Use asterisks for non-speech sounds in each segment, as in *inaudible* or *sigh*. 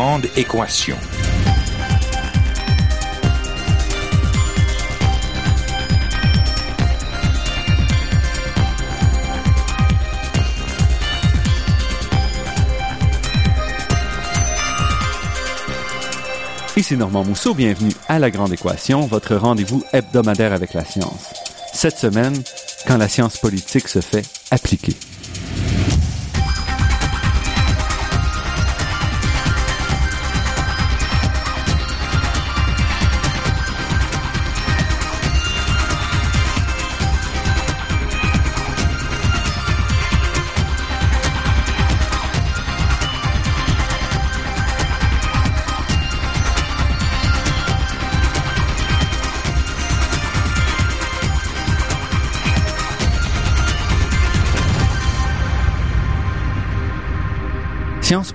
Grande équation. Ici Normand Mousseau, bienvenue à La Grande Équation, votre rendez-vous hebdomadaire avec la science. Cette semaine, quand la science politique se fait appliquer.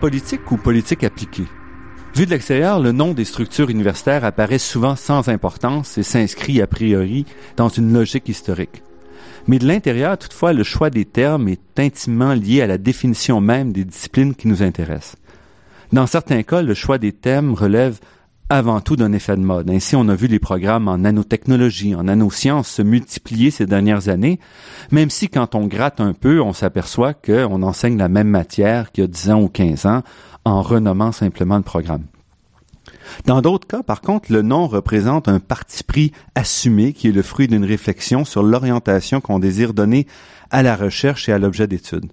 Politique ou politique appliquée? Vu de l'extérieur, le nom des structures universitaires apparaît souvent sans importance et s'inscrit a priori dans une logique historique. Mais de l'intérieur, toutefois, le choix des termes est intimement lié à la définition même des disciplines qui nous intéressent. Dans certains cas, le choix des thèmes relève avant tout d'un effet de mode. Ainsi, on a vu les programmes en nanotechnologie, en nanosciences se multiplier ces dernières années, même si quand on gratte un peu, on s'aperçoit qu'on enseigne la même matière qu'il y a 10 ans ou 15 ans en renommant simplement le programme. Dans d'autres cas, par contre, le nom représente un parti pris assumé qui est le fruit d'une réflexion sur l'orientation qu'on désire donner à la recherche et à l'objet d'étude.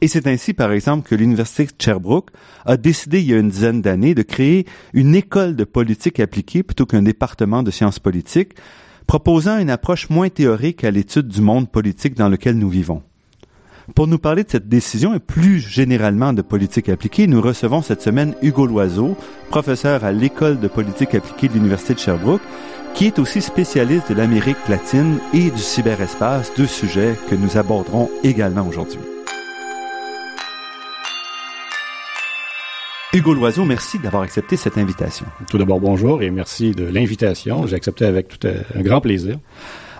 Et c'est ainsi, par exemple, que l'Université de Sherbrooke a décidé il y a une dizaine d'années de créer une école de politique appliquée plutôt qu'un département de sciences politiques, proposant une approche moins théorique à l'étude du monde politique dans lequel nous vivons. Pour nous parler de cette décision et plus généralement de politique appliquée, nous recevons cette semaine Hugo Loiseau, professeur à l'École de politique appliquée de l'Université de Sherbrooke, qui est aussi spécialiste de l'Amérique latine et du cyberespace, deux sujets que nous aborderons également aujourd'hui. Hugo Loiseau, merci d'avoir accepté cette invitation. Tout d'abord, bonjour et merci de l'invitation. J'ai accepté avec tout un grand plaisir.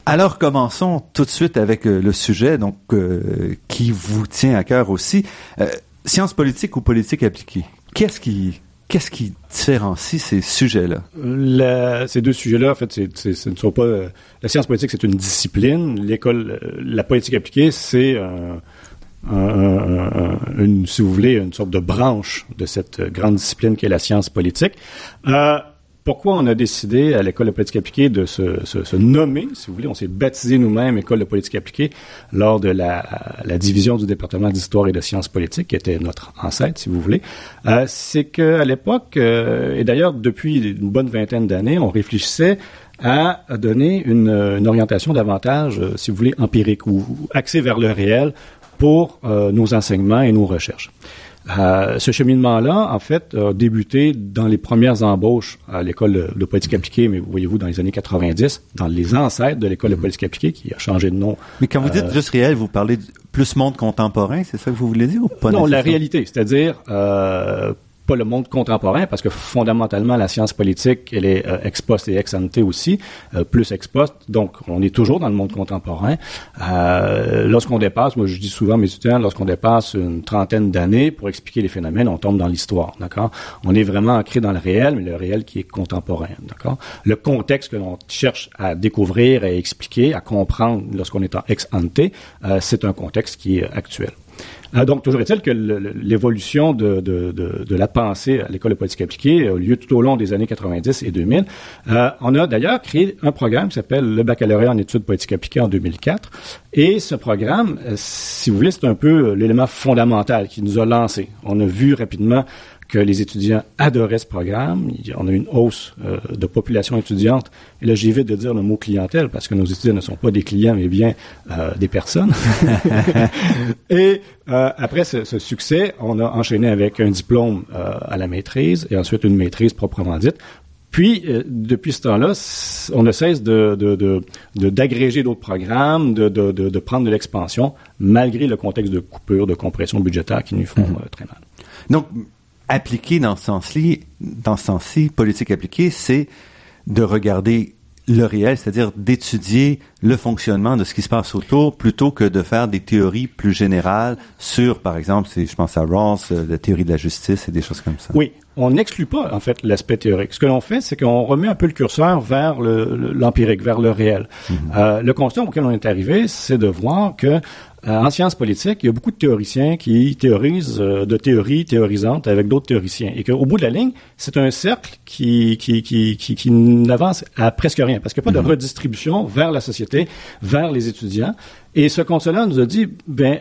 Alors commençons tout de suite avec euh, le sujet donc euh, qui vous tient à cœur aussi. Euh, sciences politiques ou politique appliquée? Qu'est-ce qui qu'est-ce qui différencie ces sujets-là? Ces deux sujets-là, en fait, c'est, ce ne sont pas la science politique, c'est une discipline. L'école, la politique appliquée, c'est une, si vous voulez, une sorte de branche de cette grande discipline qui est la science politique. Euh, pourquoi on a décidé à l'École de politique appliquée de se, se, se nommer, si vous voulez, on s'est baptisé nous-mêmes École de politique appliquée lors de la, la division du département d'histoire et de sciences politiques, qui était notre ancêtre, si vous voulez, euh, c'est qu'à l'époque, euh, et d'ailleurs depuis une bonne vingtaine d'années, on réfléchissait à donner une, une orientation davantage, euh, si vous voulez, empirique ou, ou axée vers le réel pour euh, nos enseignements et nos recherches. Euh, ce cheminement-là, en fait, a débuté dans les premières embauches à l'école de, politique appliquée, mais voyez-vous, dans les années 90, dans les ancêtres de l'école de politique appliquée, qui a changé de nom. Mais quand vous dites euh, juste réel, vous parlez de plus monde contemporain, c'est ça que vous voulez dire ou pas Non, la réalité, c'est-à-dire euh, pas le monde contemporain, parce que fondamentalement, la science politique, elle est euh, ex post et ex ante aussi, euh, plus ex post. Donc, on est toujours dans le monde contemporain. Euh, lorsqu'on dépasse, moi je dis souvent à mes étudiants, lorsqu'on dépasse une trentaine d'années pour expliquer les phénomènes, on tombe dans l'histoire, d'accord? On est vraiment ancré dans le réel, mais le réel qui est contemporain, d'accord? Le contexte que l'on cherche à découvrir, à expliquer, à comprendre lorsqu'on est en ex ante, euh, c'est un contexte qui est actuel. Euh, donc, toujours est-il que l'évolution de, la pensée à l'école de politique appliquée a lieu tout au long des années 90 et 2000. Euh, on a d'ailleurs créé un programme qui s'appelle le baccalauréat en études politiques appliquées en 2004. Et ce programme, euh, si vous voulez, c'est un peu l'élément fondamental qui nous a lancé. On a vu rapidement que les étudiants adoraient ce programme. On a une hausse euh, de population étudiante. Et là, j'évite de dire le mot clientèle parce que nos étudiants ne sont pas des clients, mais bien euh, des personnes. *laughs* et euh, après ce, ce, succès, on a enchaîné avec un diplôme euh, à la maîtrise et ensuite une maîtrise proprement dite. Puis, euh, depuis ce temps-là, on ne cesse de, de, de, d'agréger d'autres programmes, de, de, de, prendre de l'expansion, malgré le contexte de coupure, de compression budgétaire qui nous font mmh. très mal. Donc, appliqué dans ce sens-ci, dans ce sens-ci, politique appliquée, c'est de regarder le réel, c'est-à-dire d'étudier le fonctionnement de ce qui se passe autour plutôt que de faire des théories plus générales sur, par exemple, si je pense à Rawls, euh, la théorie de la justice et des choses comme ça. Oui, on n'exclut pas en fait l'aspect théorique. Ce que l'on fait, c'est qu'on remet un peu le curseur vers l'empirique, vers le réel. Mm-hmm. euh, le constat auquel on est arrivé, c'est de voir que en sciences politiques, il y a beaucoup de théoriciens qui théorisent euh, de théories théorisantes avec d'autres théoriciens. Et qu'au bout de la ligne, c'est un cercle qui, qui, qui, qui, qui n'avance à presque rien, parce qu'il n'y a pas de mhm. redistribution vers la société, vers les étudiants. Et ce constat-là nous a dit, ben,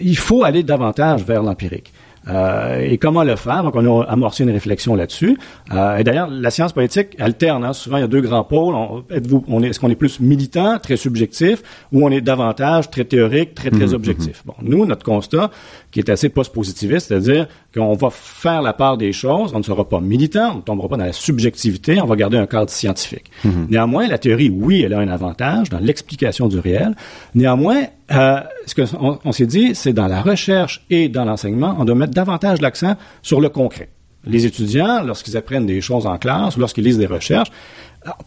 il faut aller davantage vers l'empirique. Euh, et comment le faire? Donc, on a amorcé une réflexion là-dessus. Euh, et d'ailleurs, la science politique alterne. Hein. Souvent, il y a deux grands pôles. êtes-vous, on est, est-ce qu'on est plus militant, très subjectif, ou on est davantage très théorique, très, très mhm, objectif? Mhm. Bon, nous, notre constat, qui est assez post-positiviste, c'est-à-dire qu'on va faire la part des choses, on ne sera pas militant, on ne tombera pas dans la subjectivité, on va garder un cadre scientifique. Mhm. Néanmoins, la théorie, oui, elle a un avantage dans l'explication du réel. Néanmoins, euh, ce qu'on on, s'est dit, c'est dans la recherche et dans l'enseignement, on doit mettre davantage l'accent sur le concret. Les étudiants, lorsqu'ils apprennent des choses en classe ou lorsqu'ils lisent des recherches,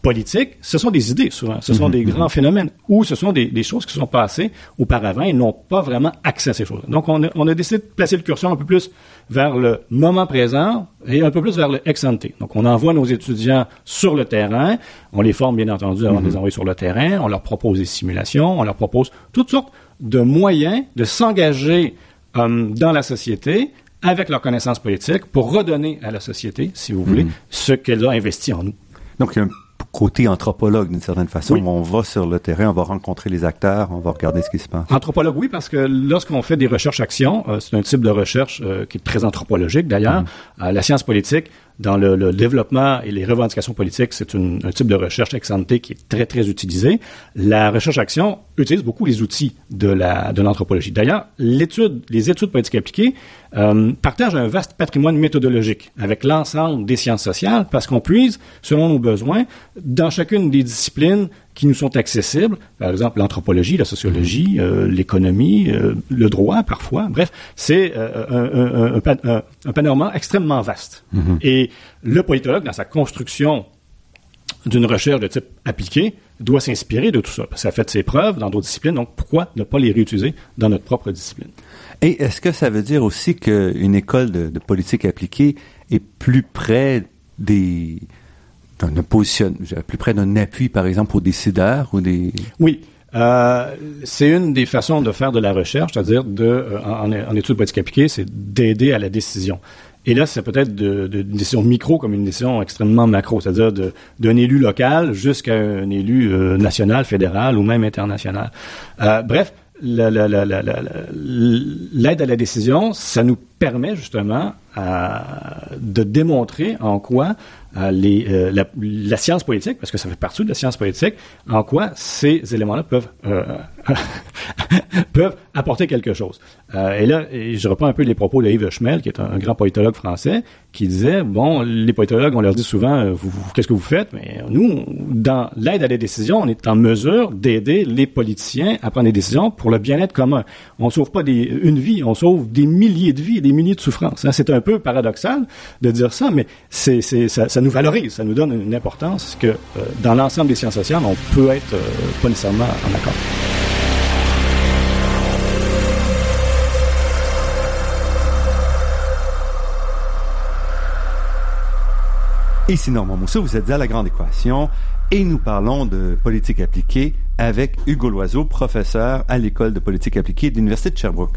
politiques, ce sont des idées souvent, ce sont mhm. des grands phénomènes, ou ce sont des, choses qui sont passées auparavant et n'ont pas vraiment accès à ces choses. Donc on a, on a, décidé de placer le curseur un peu plus vers le moment présent et un peu plus vers le ex ante. Donc on envoie nos étudiants sur le terrain, on les forme bien entendu avant de les mhm. envoyer sur le terrain, on leur propose des simulations, on leur propose toutes sortes de moyens de s'engager euh, dans la société avec leurs connaissances politiques pour redonner à la société, si vous voulez, mhm. ce qu'elle a investi en nous. Donc, il y a un côté anthropologue d'une certaine façon. On va sur le terrain, on va rencontrer les acteurs, on va regarder ce qui se passe. Anthropologue, oui, parce que lorsqu'on fait des recherches-actions, euh, c'est un type de recherche euh, qui est très anthropologique d'ailleurs. Mm. Euh, la science politique, dans le, développement et les revendications politiques, c'est un type de recherche ex qui est très, très utilisé. La recherche-action utilise beaucoup les outils de la de l'anthropologie. D'ailleurs, les études politiques appliquées euh, partagent un vaste patrimoine méthodologique avec l'ensemble des sciences sociales parce qu'on puise, selon nos besoins, dans chacune des disciplines qui nous sont accessibles, par exemple l'anthropologie, la sociologie, euh, l'économie, euh, le droit parfois. Bref, c'est euh, un, un, un, panorama extrêmement vaste. Mm-hmm. Et le politologue, dans sa construction d'une recherche de type appliqué, doit s'inspirer de tout ça. Parce que ça a fait ses preuves dans d'autres disciplines, donc pourquoi ne pas les réutiliser dans notre propre discipline? Et est-ce que ça veut dire aussi qu'une école de, de politique appliquée est plus près des, d'un position, plus près d'un appui, par exemple, aux décideurs ou des. Oui. Euh, c'est une des façons de faire de la recherche, c'est-à-dire de, euh, en, en, études politiques c'est d'aider à la décision. Et là, c'est peut-être de, de, décision micro comme une décision extrêmement macro, c'est-à-dire d'un élu local jusqu'à un élu euh, national, fédéral ou même international. Euh, bref, l'aide à la décision, ça nous permet justement de démontrer en quoi les, euh, la, la, science politique, parce que ça fait partie de la science politique, en quoi ces éléments-là peuvent euh, *laughs* peuvent apporter quelque chose. Euh, et là, je reprends un peu les propos de Yves Schmel, qui est un, grand politologue français, qui disait bon, les politologues, on leur dit souvent, vous, qu'est-ce que vous faites? Mais nous, dans l'aide à la décision, on est en mesure d'aider les politiciens à prendre des décisions pour le bien-être commun. On sauve pas des, une vie, on sauve des milliers de vies, des milliers de souffrances. Hein. C'est un peu paradoxal de dire ça, mais c'est, ça, ça, nous valorise, ça nous donne une importance que euh, dans l'ensemble des sciences sociales, on peut être euh, pas nécessairement en accord. Ici Normand Mousseau, vous êtes à La Grande Équation et nous parlons de politique appliquée avec Hugo Loiseau, professeur à l'École de politique appliquée de l'Université de Sherbrooke.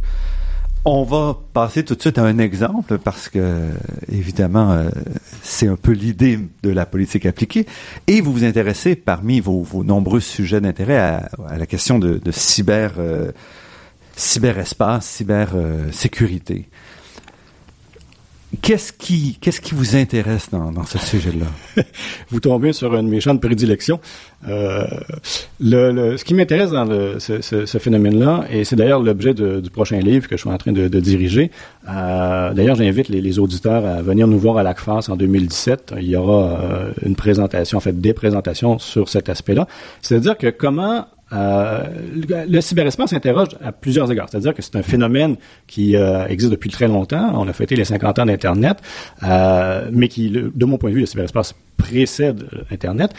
On va passer tout de suite à un exemple parce que, évidemment, euh, c'est un peu l'idée de la politique appliquée. Et vous vous intéressez, parmi vos, nombreux sujets d'intérêt, à, la question de, euh, cyberespace, cybersécurité. Qu'est-ce qui, qu'est-ce qui vous intéresse dans, dans ce sujet-là? *laughs* Vous tombez sur une méchante prédilection. Euh, ce qui m'intéresse dans ce, phénomène-là, et c'est d'ailleurs l'objet du prochain livre que je suis en train de, diriger. Euh, d'ailleurs, j'invite les, les, auditeurs à venir nous voir à l'ACFAS en 2017. Il y aura euh, une présentation, en fait, des présentations sur cet aspect-là. C'est-à-dire que comment euh, le, cyberespace interroge à plusieurs égards. C'est-à-dire que c'est un phénomène qui euh, existe depuis très longtemps. On a fêté les 50 ans d'Internet, euh, mais qui, de mon point de vue, le cyberespace précède Internet.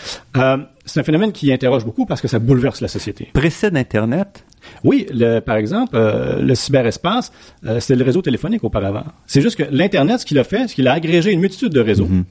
c'est un phénomène qui interroge beaucoup parce que ça bouleverse la société. Précède Internet? Oui, le, par exemple, le cyberespace, c'était le réseau téléphonique auparavant. C'est juste que l'Internet, ce qu'il a fait, c'est qu'il a agrégé une multitude de réseaux. Mm-hmm.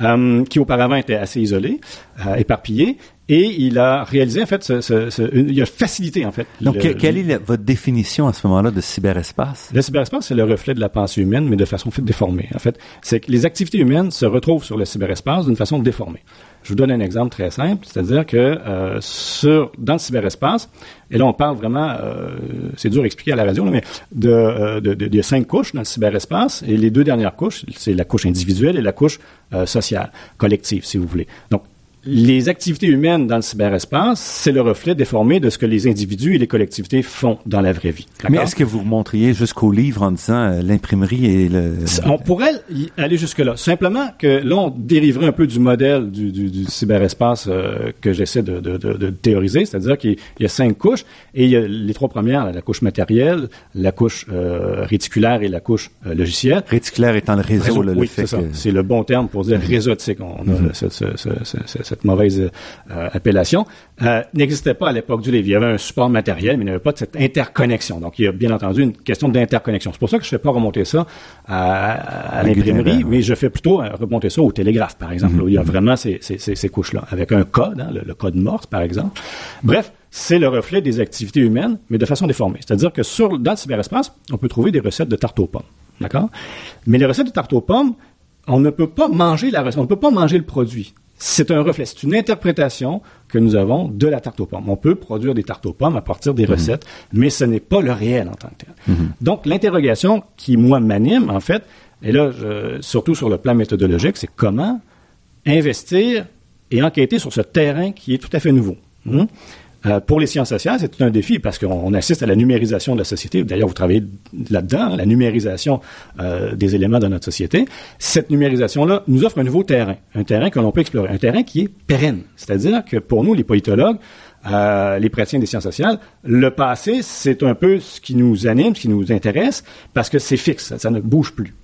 Euh, qui auparavant était assez isolé, euh, éparpillé, et il a réalisé en fait, ce, ce, ce, il a facilité en fait. Donc, quelle est votre définition à ce moment-là de cyberespace? Le cyberespace, c'est le reflet de la pensée humaine, mais de façon déformée. En fait, c'est que les activités humaines se retrouvent sur le cyberespace d'une façon déformée. Je vous donne un exemple très simple, c'est-à-dire que euh, sur dans le cyberespace, et là on parle vraiment, euh, c'est dur à expliquer à la radio, mais de, euh, de, de, de, cinq couches dans le cyberespace, et les deux dernières couches, c'est la couche individuelle et la couche euh, sociale, collective, si vous voulez. Donc les activités humaines dans le cyberespace, c'est le reflet déformé de ce que les individus et les collectivités font dans la vraie vie. Mais est-ce que vous montriez jusqu'au livre en disant euh, l'imprimerie et le... On pourrait aller jusque-là. Simplement que là, on dériverait un peu du modèle du, du, du cyberespace euh, que j'essaie de, de, de, de, théoriser, c'est-à-dire qu'il y a cinq couches et il y a les trois premières, la couche matérielle, la couche euh, réticulaire et la couche logicielle. Réticulaire étant le réseau, le, oui, c'est ça. C'est le bon terme pour dire mm-hmm. réseautique. On a mm-hmm. ce, ce, cette mauvaise euh, appellation, euh, n'existait pas à l'époque du livre. Il y avait un support matériel, mais il n'y avait pas de cette interconnexion. Donc, il y a bien entendu une question d'interconnexion. C'est pour ça que je ne fais pas remonter ça à, l'imprimerie, mais je fais plutôt euh, remonter ça au télégraphe, par exemple, où il y a vraiment ces, couches-là, avec un code, hein, le, code Morse, par exemple. Bref, c'est le reflet des activités humaines, mais de façon déformée. C'est-à-dire que sur, dans le cyberespace, on peut trouver des recettes de tarte aux pommes. D'accord? Mais les recettes de tarte aux pommes, on ne peut pas manger la recette, on ne peut pas manger le produit c'est un reflet, c'est une interprétation que nous avons de la tarte aux pommes. On peut produire des tartes aux pommes à partir des mhm. recettes, mais ce n'est pas le réel en tant que tel. Mhm. Donc, l'interrogation qui, moi, m'anime, en fait, et là, surtout sur le plan méthodologique, c'est comment investir et enquêter sur ce terrain qui est tout à fait nouveau. Hmm? Euh, pour les sciences sociales, c'est un défi parce qu'on assiste à la numérisation de la société. D'ailleurs, vous travaillez là-dedans, la numérisation euh, des éléments de notre société. Cette numérisation-là nous offre un nouveau terrain, un terrain que l'on peut explorer, un terrain qui est pérenne. C'est-à-dire que pour nous, les politologues, euh, les praticiens des sciences sociales, le passé, c'est un peu ce qui nous anime, ce qui nous intéresse, parce que c'est fixe, ça, ne bouge plus.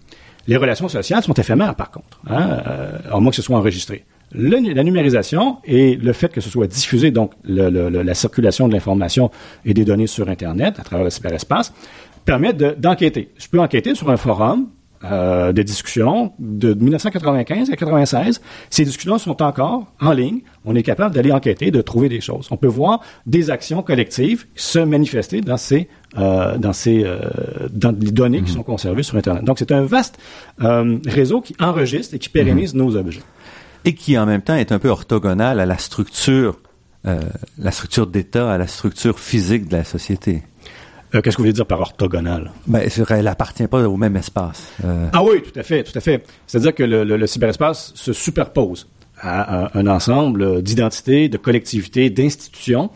Les relations sociales sont éphémères, par contre, hein, à moins que ce soit enregistré la numérisation et le fait que ce soit diffusé, donc la circulation de l'information et des données sur Internet à travers le cyberespace, permettent d'enquêter. Je peux enquêter sur un forum euh, de discussion de 1995 à 96. Ces discussions sont encore en ligne. On est capable d'aller enquêter, de trouver des choses. On peut voir des actions collectives se manifester dans ces euh, dans ces euh, dans les données qui mhm. sont conservées sur Internet. Donc c'est un vaste euh, réseau qui enregistre et qui pérennise mhm. nos objets et qui en même temps est un peu orthogonal à la structure, euh, la structure d'État, à la structure physique de la société. Euh, Qu'est-ce que vous voulez dire par orthogonal? Ben, elle n'appartient pas au même espace. Euh... Ah oui, tout à fait, tout à fait. C'est-à-dire que le, le, le, cyberespace se superpose à un ensemble d'identités, de collectivités, d'institutions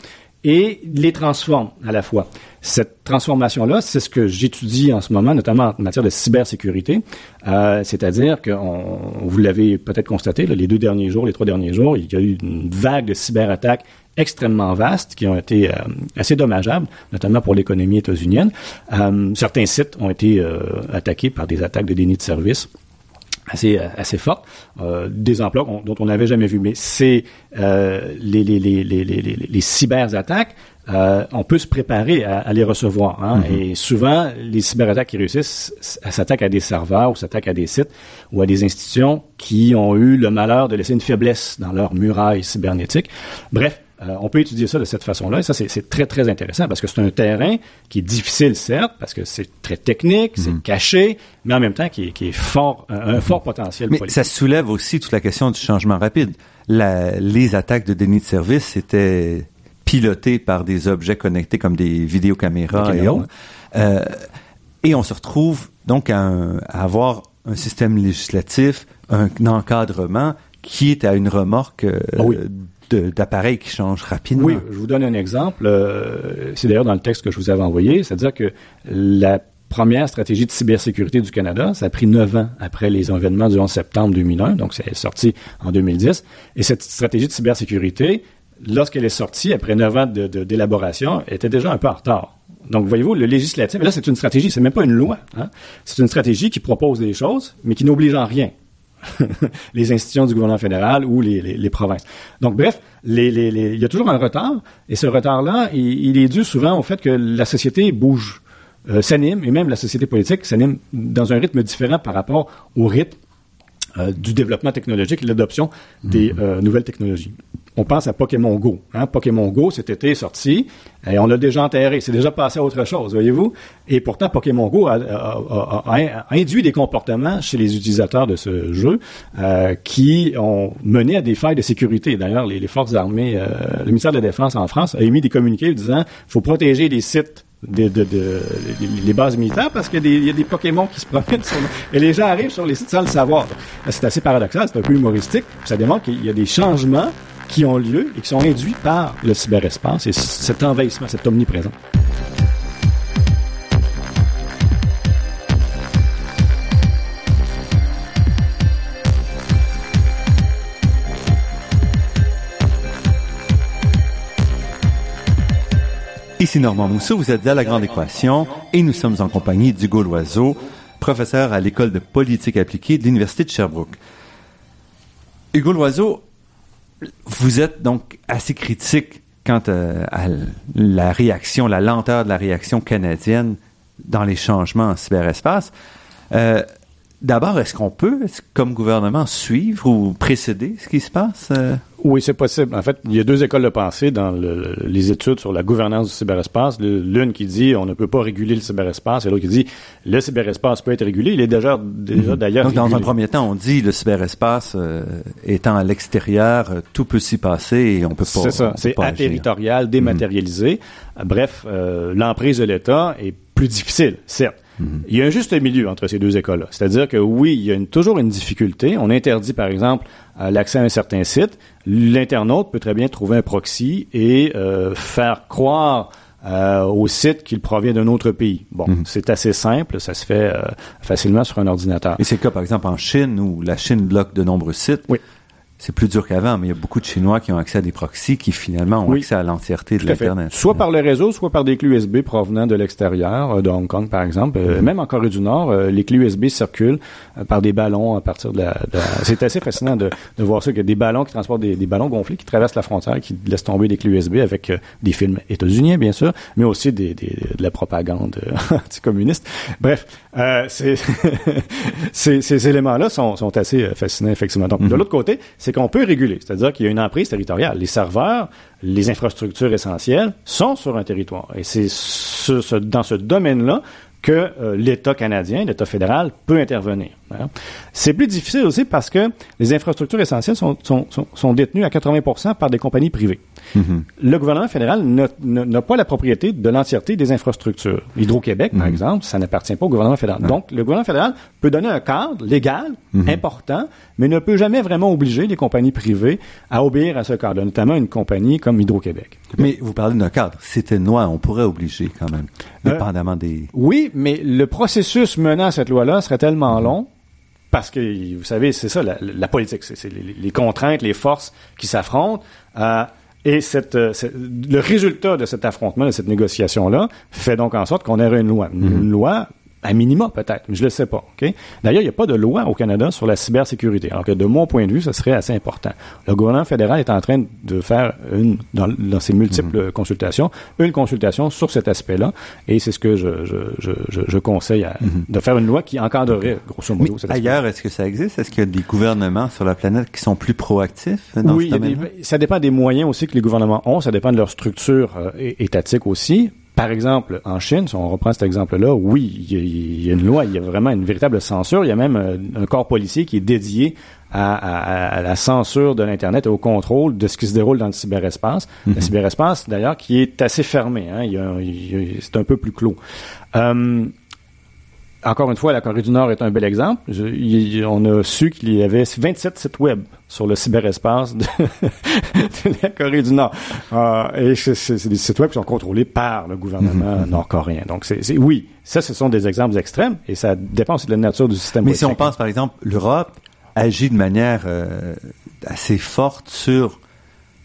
et les transforme à la fois. Cette transformation-là, c'est ce que j'étudie en ce moment, notamment en matière de cybersécurité. Euh, C'est-à-dire que vous l'avez peut-être constaté, là, les deux derniers jours, les trois derniers jours, il y a eu une vague de cyberattaques extrêmement vastes qui ont été euh, assez dommageables, notamment pour l'économie états-unienne. Euh, certains sites ont été euh, attaqués par des attaques de déni de service assez assez fortes, euh, des emplois dont on n'avait jamais vu. Mais c'est euh, les, les, les, les, les, les cyberattaques. Euh, on peut se préparer à, à les recevoir. Hein? Mm-hmm. Et souvent, les cyberattaques qui réussissent s'attaquent à des serveurs ou s'attaquent à des sites ou à des institutions qui ont eu le malheur de laisser une faiblesse dans leur muraille cybernétique. Bref, euh, on peut étudier ça de cette façon-là, et ça, c'est très, très intéressant, parce que c'est un terrain qui est difficile, certes, parce que c'est très technique, c'est mhm. caché, mais en même temps qui est, qui est fort, un, fort potentiel mais ça soulève aussi toute la question du changement rapide. La, les attaques de déni de service étaient pilotées par des objets connectés comme des vidéocaméras et autres. Euh, et on se retrouve donc à, à avoir un système législatif, un encadrement qui est à une remorque euh, ah d'appareils qui changent rapidement. Oui, je vous donne un exemple. Euh, c'est d'ailleurs dans le texte que je vous avais envoyé, c'est-à-dire que la première stratégie de cybersécurité du Canada, ça a pris neuf ans après les événements du 11 septembre 2001, donc c'est sorti en 2010. Et cette stratégie de cybersécurité, lorsqu'elle est sortie, après neuf ans d'élaboration, était déjà un peu en retard. Donc, voyez-vous, le législatif, là, c'est une stratégie, c'est même pas une loi. Hein. C'est une stratégie qui propose des choses, mais qui n'oblige en rien *laughs* les institutions du gouvernement fédéral ou les, provinces. Donc, bref, il y a toujours un retard, et ce retard-là, il, est dû souvent au fait que la société bouge, euh, s'anime, et même la société politique s'anime dans un rythme différent par rapport au rythme euh, du développement technologique et l'adoption des mhm. euh, nouvelles technologies. On pense à Pokémon Go. Hein? Pokémon Go, cet été, est sorti et on l'a déjà enterré. C'est déjà passé à autre chose, voyez-vous? Et pourtant, Pokémon Go a, induit des comportements chez les utilisateurs de ce jeu euh, qui ont mené à des failles de sécurité. D'ailleurs, les, forces armées, le ministère de la Défense en France a émis des communiqués disant faut protéger les sites de, de, de, les bases militaires parce qu'il y, y, a des Pokémon qui se promènent sur, et les gens arrivent sur les sites sans le savoir. C'est assez paradoxal, c'est un peu humoristique. Ça démontre qu'il y a des changements qui ont lieu et qui sont induits par le cyberespace et cet envahissement, cette omniprésence. Ici Normand Mousseau, vous êtes à La Grande Équation et nous sommes en compagnie d'Hugo Loiseau, professeur à l'École de politique appliquée de l'Université de Sherbrooke. Hugo Loiseau, vous êtes donc assez critique quant à, la réaction, la lenteur de la réaction canadienne dans les changements en cyberespace. Euh, D'abord, est-ce qu'on peut, comme gouvernement, suivre ou précéder ce qui se passe? Euh? Oui, c'est possible. En fait, il y a deux écoles de pensée dans les études sur la gouvernance du cyberespace. L'une qui dit on ne peut pas réguler le cyberespace et l'autre qui dit le cyberespace peut être régulé. Il est déjà, déjà mhm. d'ailleurs. Donc, dans un premier temps, on dit le cyberespace euh, étant à l'extérieur, euh, tout peut s'y passer et on peut pas. C'est ça. C'est dématérialisé. Mhm. Bref, l'emprise de l'État est plus difficile, certes. Il y a un juste milieu entre ces deux écoles-là. C'est-à-dire que oui, il y a toujours une difficulté. On interdit, par exemple, euh, l'accès à un certain site. L'internaute peut très bien trouver un proxy et euh, faire croire euh, au site qu'il provient d'un autre pays. Bon, mhm. c'est assez simple, ça se fait facilement sur un ordinateur. Et c'est le cas, par exemple, en Chine, où la Chine bloque de nombreux sites. Oui c'est plus dur qu'avant, mais il y a beaucoup de Chinois qui ont accès à des proxys qui finalement ont accès à l'entièreté de l'Internet. Soit par le réseau, soit par des clés USB provenant de l'extérieur, euh, de Hong Kong par exemple. Euh, mm-hmm. Même en Corée du Nord, euh, les clés USB circulent par des ballons à partir de la... C'est assez fascinant de, de voir ça, qu'il y a des ballons qui transportent des, ballons gonflés qui traversent la frontière, qui laissent tomber des clés USB avec des films états-uniens, bien sûr, mais aussi des, des de la propagande *laughs* anticommuniste. Bref, *laughs* ces, ces éléments-là sont, sont assez fascinants, effectivement. Donc, de mm-hmm. l'autre côté, c'est qu'on peut réguler. C'est-à-dire qu'il y a une emprise territoriale. Les serveurs, les infrastructures essentielles sont sur un territoire. Et c'est dans ce domaine-là que euh, l'État canadien, l'État fédéral, peut intervenir. Hein. C'est plus difficile aussi parce que les infrastructures essentielles sont, détenues à 80% par des compagnies privées. Mm-hmm. Le gouvernement fédéral n'a pas la propriété de l'entièreté des infrastructures. Hydro-Québec, par mm-hmm. exemple, ça n'appartient pas au gouvernement fédéral. Donc, le gouvernement fédéral peut donner un cadre légal mm-hmm. important, mais ne peut jamais vraiment obliger les compagnies privées à obéir à ce cadre, notamment une compagnie comme Hydro-Québec. Mais vous parlez d'un cadre. C'était une loi, on pourrait obliger quand même, euh, dépendamment des... Oui, mais le processus menant à cette loi-là serait tellement long parce que, vous savez, c'est ça, la, politique, c'est les, contraintes, les forces qui s'affrontent. Euh, et cette, euh, le résultat de cet affrontement, de cette négociation-là, fait donc en sorte qu'on ait une loi. Une, une loi à minima, peut-être, mais je ne le sais pas. ok? D'ailleurs, il n'y a pas de loi au Canada sur la cybersécurité, alors que de mon point de vue, ce serait assez important. Le gouvernement fédéral est en train de faire, une, dans, dans ses multiples mhm. consultations, une consultation sur cet aspect-là, et c'est ce que je, je, je, je conseille à, mhm. de faire une loi qui encadrerait, grosso modo, mais Ailleurs, est-ce que ça existe? Est-ce qu'il y a des gouvernements sur la planète qui sont plus proactifs dans oui, ce domaine Oui, ça dépend des moyens aussi que les gouvernements ont, ça dépend de leur structure euh, étatique aussi. Par exemple, en Chine, si on reprend cet exemple-là, oui, il y, a, une loi, il y a vraiment une véritable censure. Il y a même euh, un, corps policier qui est dédié à, la censure de l'Internet et au contrôle de ce qui se déroule dans le cyberespace. Le mhm. cyberespace, d'ailleurs, qui est assez fermé. Hein, c'est un peu plus clos. Euh, encore une fois, la Corée du Nord est un bel exemple. on a su qu'il y avait 27 sites web sur le cyberespace de, *laughs* la Corée du Nord. Euh, et c'est des sites web qui sont contrôlés par le gouvernement *laughs* nord-coréen. Donc, c'est oui, ça, ce sont des exemples extrêmes et ça dépend aussi de la nature du système. Mais si on pense, par exemple, l'Europe agit de manière euh, assez forte sur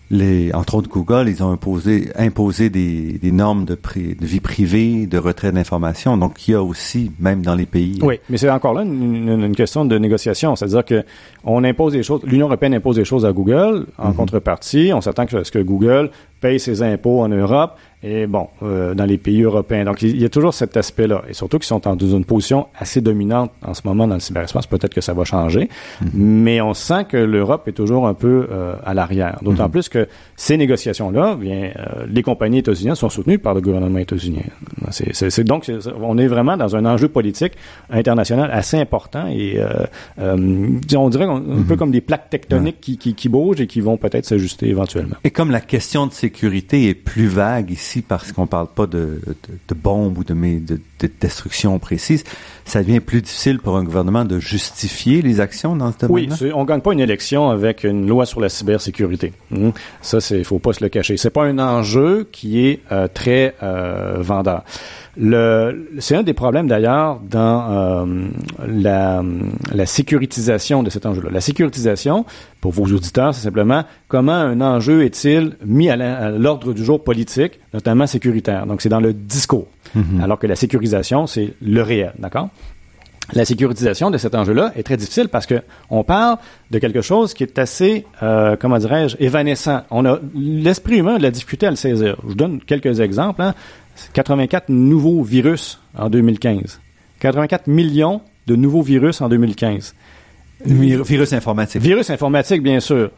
les, entre autres Google, ils ont imposé, imposé des, des normes de, de vie privée, de retrait d'informations. Donc, il y a aussi, même dans les pays. Oui, mais c'est encore là une, une, question de négociation. C'est-à-dire que on impose des choses, l'Union européenne impose des choses à Google en mm-hmm. contrepartie. On s'attend que ce que Google paye ses impôts en Europe et bon, euh, dans les pays européens. Donc, il y a toujours cet aspect-là. Et surtout qu'ils sont dans une position assez dominante en ce moment dans le cyberespace. Peut-être que ça va changer. Mm-hmm. Mais on sent que l'Europe est toujours un peu euh, à l'arrière. D'autant mm-hmm. plus que ces négociations-là, bien, euh, les compagnies états-uniennes sont soutenues par le gouvernement états-unien. C'est, donc, on est vraiment dans un enjeu politique international assez important et on dirait un peu comme des plaques tectoniques qui, qui, qui bougent et qui vont peut-être s'ajuster éventuellement. Et comme la question de sécurité est plus vague ici, parce qu'on parle pas de, de, bombes ou de, de, de, destruction précise, ça devient plus difficile pour un gouvernement de justifier les actions dans ce domaine Oui, on gagne pas une élection avec une loi sur la cybersécurité. Hmm? Ça, c'est faut pas se le cacher. C'est pas un enjeu qui est euh, très euh, vendeur. C'est un des problèmes d'ailleurs dans euh, la, la sécurisation de cet enjeu-là. La sécurisation, pour vos auditeurs, c'est simplement comment un enjeu est-il mis à l'ordre du jour politique, notamment sécuritaire. Donc c'est dans le discours, mm-hmm. alors que la sécurisation, c'est le réel, d'accord? La sécurisation de cet enjeu-là est très difficile parce que on parle de quelque chose qui est assez, euh, comment dirais-je, évanescent. On a l'esprit humain de la difficulté à le saisir. Je vous donne quelques exemples. Hein. 84 nouveaux virus en 2015. 84 millions de nouveaux virus en 2015. Virus informatique. Virus informatique, bien sûr.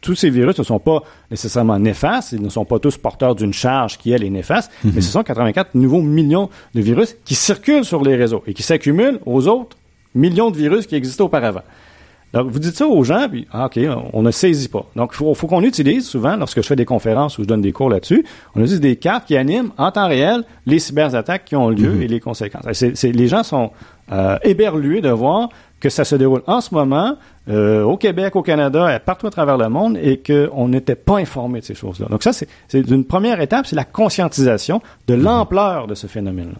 tous ces virus ne sont pas nécessairement néfastes, ils ne sont pas tous porteurs d'une charge qui, elle, est néfaste, mhm. mais ce sont 84 nouveaux millions de virus qui circulent sur les réseaux et qui s'accumulent aux autres millions de virus qui existaient auparavant. Donc, vous dites ça aux gens, puis, ah, OK, on ne saisit pas. Donc, il faut, faut qu'on utilise souvent, lorsque je fais des conférences ou je donne des cours là-dessus, on utilise des cartes qui animent en temps réel les cyberattaques qui ont lieu mhm. et les conséquences. Les gens sont euh, éberlués de voir que ça se déroule en ce moment euh, au Québec, au Canada, partout à travers le monde, et qu'on n'était pas informé de ces choses-là. Donc ça, c'est, une première étape, c'est la conscientisation de mhm. l'ampleur de ce phénomène-là.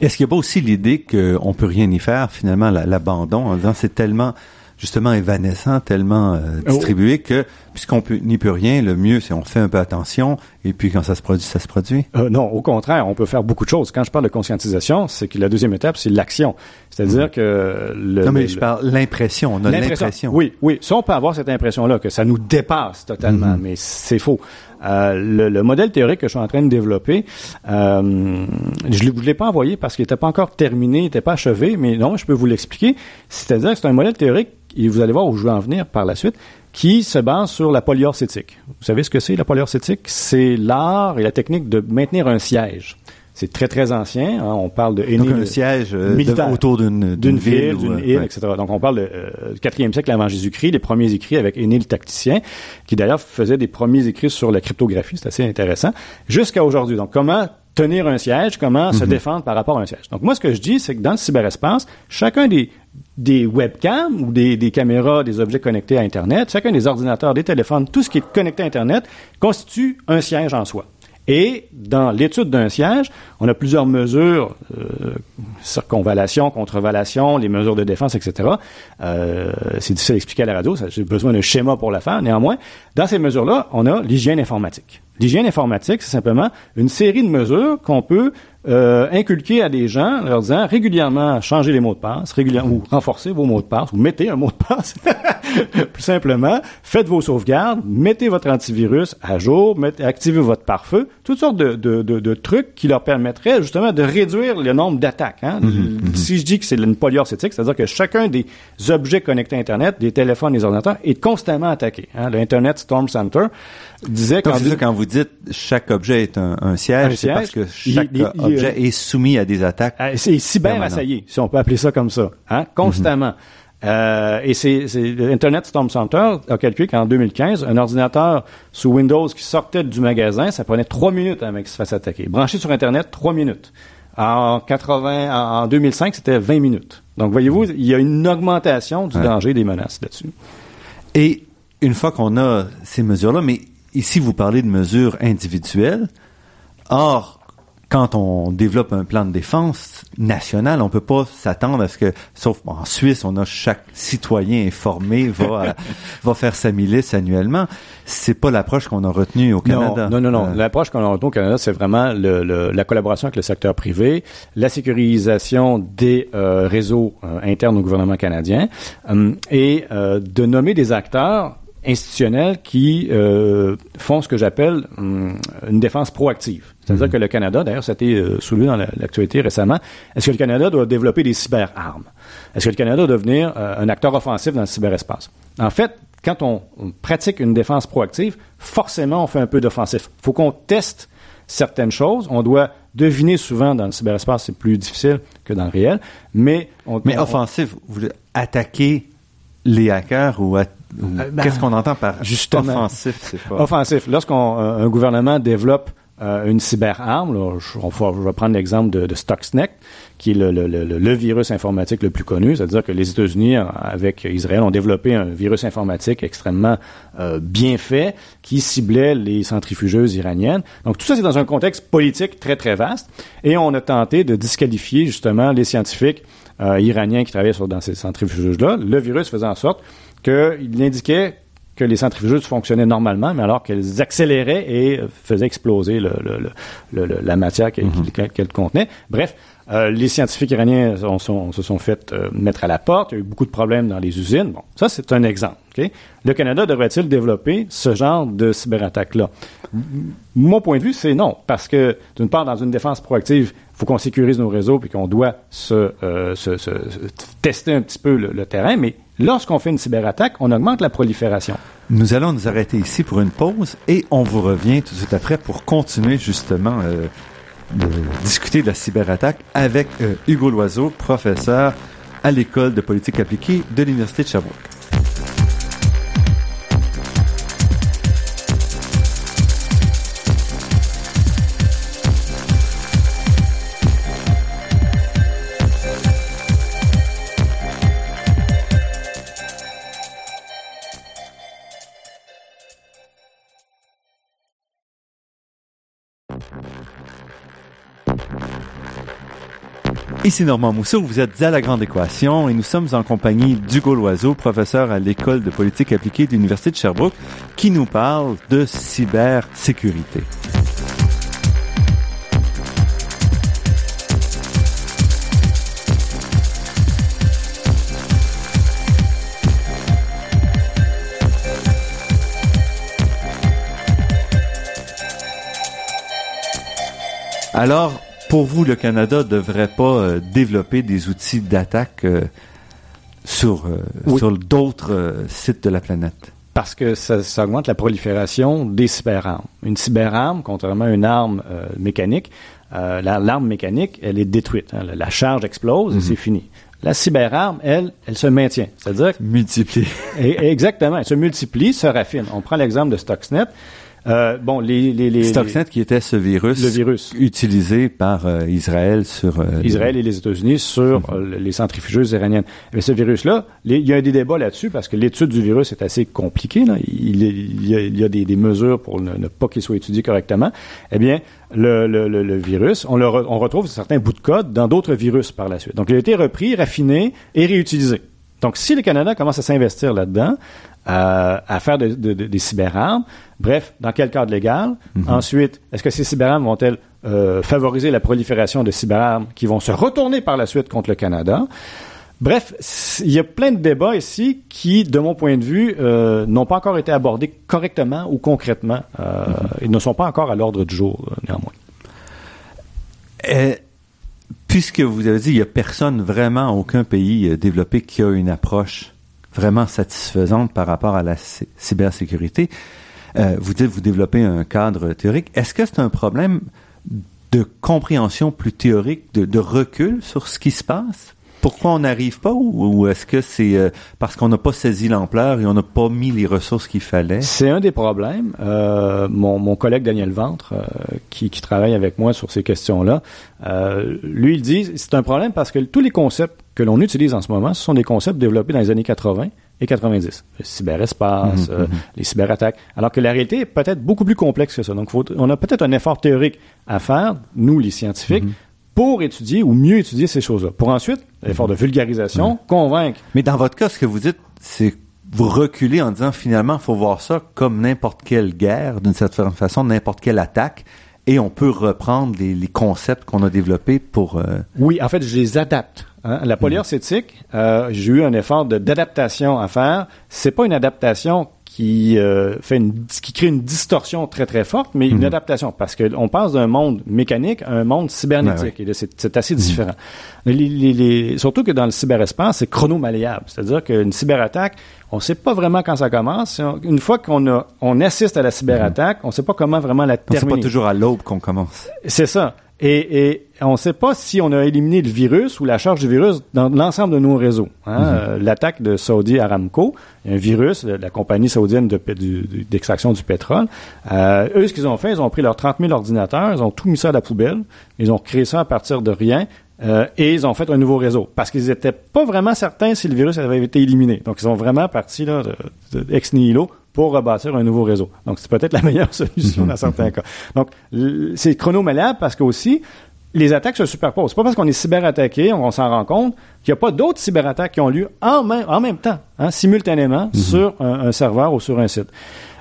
Est-ce qu'il n'y a pas aussi l'idée qu'on peut rien y faire, finalement, l'abandon, en disant c'est tellement justement évanescent, tellement euh, oh. distribué que puisqu'on n'y peut rien, le mieux c'est on fait un peu attention et puis quand ça se produit, ça se produit. Euh, non, au contraire, on peut faire beaucoup de choses. Quand je parle de conscientisation, c'est que la deuxième étape, c'est l'action. C'est-à-dire que le, non mais je parle l'impression, on a l'impression. Oui, oui, ça on peut avoir cette impression-là que ça nous dépasse totalement, mm-hmm. mais c'est faux. Euh, le, le, modèle théorique que je suis en train de développer, euh, je ne l'ai pas envoyé parce qu'il n'était pas encore terminé, il n'était pas achevé, mais non, je peux vous l'expliquer. C'est-à-dire que c'est un modèle théorique et vous allez voir où je vais en venir par la suite, qui se base sur la polyorcétique. Vous savez ce que c'est la polyorcétique? C'est l'art et la technique de maintenir un siège. C'est très très ancien. Hein. On parle de Donc un siège euh, autour d'une ville, d'une île, etc. Donc on parle euh, du quatrième siècle avant Jésus-Christ, les premiers écrits avec Énée le tacticien, qui d'ailleurs faisait des premiers écrits sur la cryptographie. C'est assez intéressant. Jusqu'à aujourd'hui. Donc comment tenir un siège, comment se mhm. défendre par rapport à un siège? Donc moi, ce que je dis, c'est que dans le cyberespace, chacun des, des webcams ou des, des, caméras, des objets connectés à Internet, chacun des ordinateurs, des téléphones, tout ce qui est connecté à Internet constitue un siège en soi. Et dans l'étude d'un siège, on a plusieurs mesures, euh, circonvallation, contrevallation, les mesures de défense, etc. Euh, c'est difficile d'expliquer à la radio, j'ai besoin d'un schéma pour la faire. Néanmoins, dans ces mesures-là, on a l'hygiène informatique. L'hygiène informatique, c'est simplement une série de mesures qu'on peut euh, inculquer à des gens en leur disant régulièrement changer les mots de passe, régulièrement ou renforcer vos mots de passe, ou mettez un mot de passe, *laughs* plus simplement, faites vos sauvegardes, mettez votre antivirus à jour, mettez, activez votre pare-feu, toutes sortes de, de, de, de, trucs qui leur permettraient justement de réduire le nombre d'attaques. Hein. Mhm, mhm. Si je dis que c'est une polyorcétique, c'est-à-dire que chacun des objets connectés à Internet, des téléphones, des ordinateurs, est constamment attaqué. Hein. Le Internet Storm Center disait quand, quand vous dites chaque objet est un, siège, c'est parce que chaque objet est soumis à des attaques. Ah, c'est cyber assaillé, si on peut appeler ça comme ça, hein, constamment. Mhm. Euh, et c'est Internet Storm Center a calculé qu'en 2015, un ordinateur sous Windows qui sortait du magasin, ça prenait trois minutes avant qu'il se fasse attaquer. Branché sur Internet, trois minutes. En 80, en 2005, c'était 20 minutes. Donc, voyez-vous, il y a une augmentation du danger des menaces là-dessus. Et une fois qu'on a ces mesures-là, mais ici, vous parlez de mesures individuelles. Or, quand on développe un plan de défense national, on peut pas s'attendre à ce que, sauf en Suisse, on a chaque citoyen informé va *laughs* va faire sa milice annuellement. C'est pas l'approche qu'on a retenue au Canada. Non, non, non. Euh, l'approche qu'on a retenue au Canada, c'est vraiment le, la collaboration avec le secteur privé, la sécurisation des euh, réseaux euh, internes au gouvernement canadien et de nommer des acteurs institutionnels qui euh, font ce que j'appelle hum, une défense proactive. C'est-à-dire mhm. que le Canada, d'ailleurs, ça a été euh, soulevé dans l'actualité récemment, est-ce que le Canada doit développer des cyberarmes? Est-ce que le Canada doit devenir euh, un acteur offensif dans le cyberespace? En fait, quand on, pratique une défense proactive, forcément, on fait un peu d'offensif. Il faut qu'on teste certaines choses. On doit deviner souvent dans le cyberespace, c'est plus difficile que dans le réel, mais... On, mais offensif, vous voulez attaquer les hackers ou ben, qu'est-ce qu'on entend par justement, offensif? Pas... Offensif. Lorsqu'un euh, gouvernement développe euh, une cyberarme, là, je, je, vais prendre l'exemple de, de, Stuxnet, qui est le, le, le, virus informatique le plus connu, c'est-à-dire que les États-Unis, avec Israël, ont développé un virus informatique extrêmement bien fait qui ciblait les centrifugeuses iraniennes. Donc tout ça, c'est dans un contexte politique très, très vaste, et on a tenté de disqualifier justement les scientifiques iraniens qui travaillaient sur, dans ces centrifugeuses-là. Le virus faisait en sorte qu'il indiquait que les centrifugeuses fonctionnaient normalement, mais alors qu'elles accéléraient et faisaient exploser la matière mhm. qu'elles contenaient. Bref, euh, les scientifiques iraniens se sont fait euh, mettre à la porte. Il y a eu beaucoup de problèmes dans les usines. Bon, ça, c'est un exemple. Le Canada devrait-il développer ce genre de cyberattaque-là? Mon point de vue, c'est non. Parce que, d'une part, dans une défense proactive, il faut qu'on sécurise nos réseaux puis qu'on doit se, euh, tester un petit peu le terrain. Mais lorsqu'on fait une cyberattaque, on augmente la prolifération. Nous allons nous arrêter ici pour une pause et on vous revient tout de suite après pour continuer justement de discuter de la cyberattaque avec euh, Hugo Loiseau, professeur à l'école de politique appliquée de l'Université de Sherbrooke. Ici Normand Mousseau, vous êtes à La Grande Équation et nous sommes en compagnie d'Hugo Loiseau, professeur à l'École de politique appliquée de l'Université de Sherbrooke, qui nous parle de cybersécurité. Alors, pour vous, le Canada ne devrait pas euh, développer des outils d'attaque euh, sur, euh, sur d'autres sites de la planète? Parce que ça, augmente la prolifération des cyberarmes. Une cyberarme, contrairement à une arme mécanique, l'arme mécanique, elle est détruite. Hein. la charge explose et mhm. c'est fini. La cyberarme, elle, elle se maintient. C'est-à-dire... Multiplie. *laughs* exactement. Elle se multiplie, se raffine. On prend l'exemple de Stuxnet. Euh, bon, les, les, les Stuxnet qui était ce virus, le virus utilisé par euh, Israël sur euh, Israël et les États-Unis sur mhm. les centrifugeuses iraniennes. Mais ce virus-là, il y a des débats là-dessus parce que l'étude du virus est assez compliquée. Là. Il, y a, il, y a, des, des mesures pour ne, pas qu'il soit étudié correctement. Eh bien, le, le, le, virus, on, le on retrouve certains bouts de code dans d'autres virus par la suite. Donc, il a été repris, raffiné et réutilisé. Donc, si le Canada commence à s'investir là-dedans, euh, à faire des cyberarmes. Bref, dans quel cadre légal? Mhm. Ensuite, est-ce que ces cyberarmes vont-elles euh, favoriser la prolifération de cyberarmes qui vont se retourner par la suite contre le Canada? Bref, il y a plein de débats ici qui, de mon point de vue, euh, n'ont pas encore été abordés correctement ou concrètement. Euh, mhm. Ils ne sont pas encore à l'ordre du jour, néanmoins. puisque vous avez dit, il n'y a personne, vraiment aucun pays développé qui a une approche vraiment satisfaisante par rapport à la cybersécurité. Euh, vous dites vous développez un cadre théorique. Est-ce que c'est un problème de compréhension plus théorique, de, de recul sur ce qui se passe? pourquoi on n'arrive pas ou, est-ce que c'est euh, parce qu'on n'a pas saisi l'ampleur et on n'a pas mis les ressources qu'il fallait? C'est un des problèmes. Euh, mon, mon, collègue Daniel Ventre, euh, qui, qui, travaille avec moi sur ces questions-là, euh, lui, il dit c'est un problème parce que tous les concepts que l'on utilise en ce moment, ce sont des concepts développés dans les années 80 et 90. Le cyberespace, Mhm, euh, les cyberattaques. Alors que la réalité est peut-être beaucoup plus complexe que ça. Donc, faut- on a peut-être un effort théorique à faire, nous, les scientifiques, pour étudier ou mieux étudier ces choses-là. Pour ensuite, l'effort de vulgarisation, convaincre. Mais dans votre cas, ce que vous dites, c'est vous reculez en disant finalement, il faut voir ça comme n'importe quelle guerre, d'une certaine façon, n'importe quelle attaque, et on peut reprendre les, les concepts qu'on a développés pour... euh, Oui, en fait, je les adapte. Hein? La polyarcétique, euh, j'ai eu un effort de- d'adaptation à faire. C'est pas une adaptation qui euh, fait une, qui crée une distorsion très très forte, mais une adaptation parce que on passe d'un monde mécanique à un monde cybernétique Ouais, et c'est assez différent. Les- les- les- surtout que dans le cyberespace, c'est chronomalléable, c'est-à-dire qu'une cyberattaque, on sait pas vraiment quand ça commence. Une fois qu'on a, on assiste à la cyberattaque, on sait pas comment vraiment la donc c'est terminer. pas toujours à l'aube qu'on commence. C'est ça. Et, et on ne sait pas si on a éliminé le virus ou la charge du virus dans l'ensemble de nos réseaux. hein. Euh, L'attaque de Saudi Aramco, un virus, la compagnie saoudienne de du- d'extraction du, pétrole, euh, eux, ce qu'ils ont fait, ils ont pris leurs 30 000 ordinateurs, ils ont tout mis ça à la poubelle, ils ont créé ça à partir de rien, euh, et ils ont fait un nouveau réseau. Parce qu'ils n'étaient pas vraiment certains si le virus avait été éliminé. Donc, ils sont vraiment partis là, de, de- ex nihilo pour rebâtir un nouveau réseau. Donc, c'est peut-être la meilleure *laughs* solution dans certains cas. Donc, c'est chronomalléable parce que aussi, les attaques se superposent. C'est pas parce qu'on est cyberattaqué, on, on s'en rend compte, qu'il n'y a pas d'autres cyberattaques qui ont lieu en même, en même temps, hein, simultanément, sur un, un serveur ou sur un site.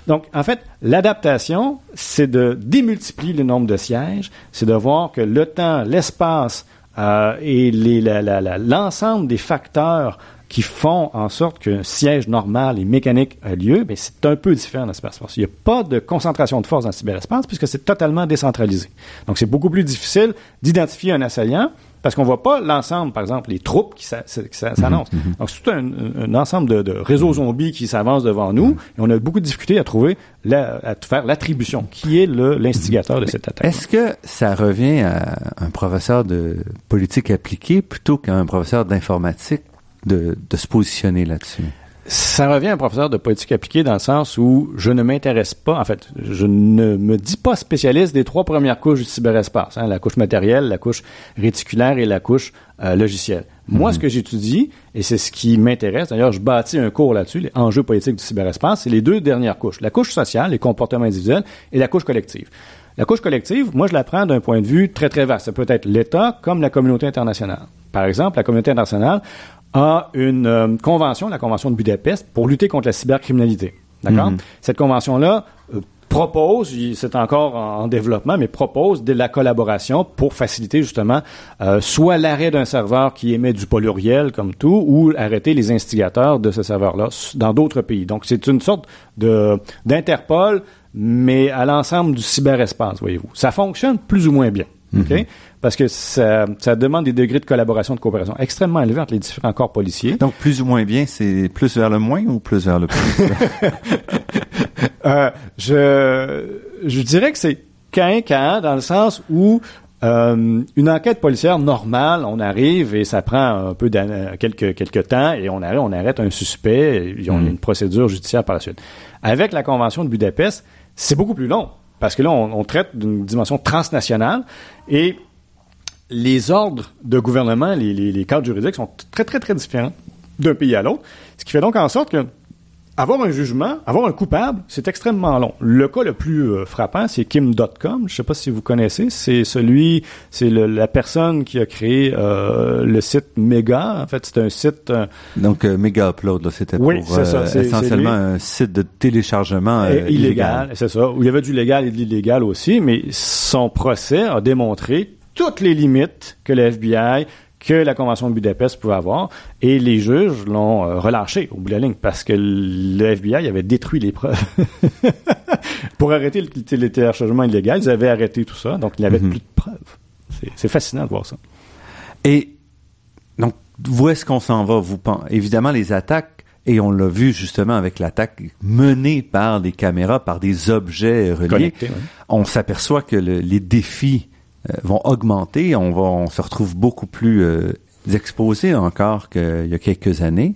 Donc, en fait, l'adaptation, c'est de démultiplier le nombre de sièges, c'est de voir que le temps, l'espace euh, et l'ensemble des facteurs qui font en sorte qu'un siège normal et mécanique a lieu, mais c'est un peu différent dans le cyberespace. Il n'y a pas de concentration de force dans le cyberespace puisque c'est totalement décentralisé. Donc, c'est beaucoup plus difficile d'identifier un assaillant parce qu'on voit pas l'ensemble, par exemple, les troupes qui s'a- s'annoncent. Donc, c'est tout un, un ensemble de, de réseaux zombies qui s'avancent devant nous et on a beaucoup de difficultés à trouver, la- à faire l'attribution. Qui est l'instigateur de cette attaque? Est-ce que ça revient à un professeur de politique appliquée plutôt qu'à un professeur d'informatique de, de se positionner là-dessus? Ça revient à un professeur de politique appliquée dans le sens où je ne m'intéresse pas, en fait, je ne me dis pas spécialiste des trois premières couches du cyberespace, hein, la couche matérielle, la couche réticulaire et la couche euh, logicielle. Moi, ce que j'étudie, et c'est ce qui m'intéresse, d'ailleurs, je bâtis un cours là-dessus, les enjeux politiques du cyberespace, c'est les deux dernières couches, la couche sociale, les comportements individuels, et la couche collective. La couche collective, moi, je la prends d'un point de vue très, très vaste. Ça peut être l'État comme la communauté internationale. Par exemple, la communauté internationale a une euh, convention, la convention de Budapest, pour lutter contre la cybercriminalité. D'accord? Cette convention-là euh, propose, c'est encore en, en développement, mais propose de la collaboration pour faciliter justement euh, soit l'arrêt d'un serveur qui émet du poluriel comme tout, ou arrêter les instigateurs de ce serveur-là dans d'autres pays. Donc c'est une sorte de d'Interpol, mais à l'ensemble du cyberespace, voyez-vous. Ça fonctionne plus ou moins bien. OK? Parce que ça, ça demande des degrés de collaboration, de coopération extrêmement élevés entre les différents corps policiers. Donc, plus ou moins bien, c'est plus vers le moins ou plus vers le plus? *laughs* Euh, je, je dirais que c'est quinquant dans le sens où euh, une enquête policière normale, on arrive et ça prend un peu quelques quelques temps et on arrête, on arrête un suspect, et on a une procédure judiciaire par la suite. Avec la convention de Budapest, c'est beaucoup plus long parce que là on, traite d'une dimension transnationale et les ordres de gouvernement, les, les, les cadres juridiques sont très très très différents d'un pays à l'autre, ce qui fait donc en sorte que avoir un jugement, avoir un coupable, c'est extrêmement long. Le cas le plus euh, frappant, c'est Kim.com. Je sais pas si vous connaissez. C'est celui, c'est la personne qui a créé euh, le site Mega. En fait, c'est un site. euh, Donc, euh, Mega Upload, là, c'était Oui, pour ça, euh, essentiellement un site de téléchargement euh, illégal, c'est ça. Où il y avait du légal et de l'illégal aussi, mais son procès a démontré toutes les limites que le FBI, que la Convention de Budapest pouvait avoir, et les juges l'ont euh, relâché au bout de la ligne parce que le FBI avait détruit les preuves. *laughs* Pour arrêter le, téléchargement illégal, ils avaient arrêté tout ça, donc il n'y avait plus de preuves. C'est- fascinant de voir ça. Et donc, où est-ce qu'on s'en va? Vous pen- Évidemment, les attaques, et on l'a vu justement avec l'attaque menée par des caméras, par des objets reliés, on s'aperçoit que le- les défis vont augmenter. On, va, on se retrouve beaucoup plus euh, exposés encore qu'il y a quelques années.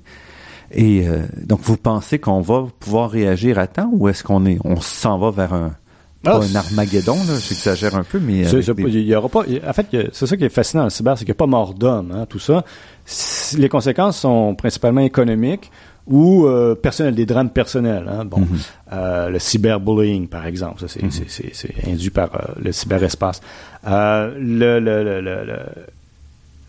Et euh, donc, vous pensez qu'on va pouvoir réagir à temps ou est-ce qu'on est, on s'en va vers un, Ah, pas c'est- un Armageddon, là, j'exagère un peu, mais des- Il y aura pas. En fait, c'est ça qui est fascinant dans le cyber, c'est qu'il n'y a pas mort d'homme. Hein, tout ça, les conséquences sont principalement économiques ou euh, personnels, des drames personnels. Hein, bon, euh, le cyberbullying, par exemple, ça c'est c'est induit par euh, le cyberespace. Le, le, le,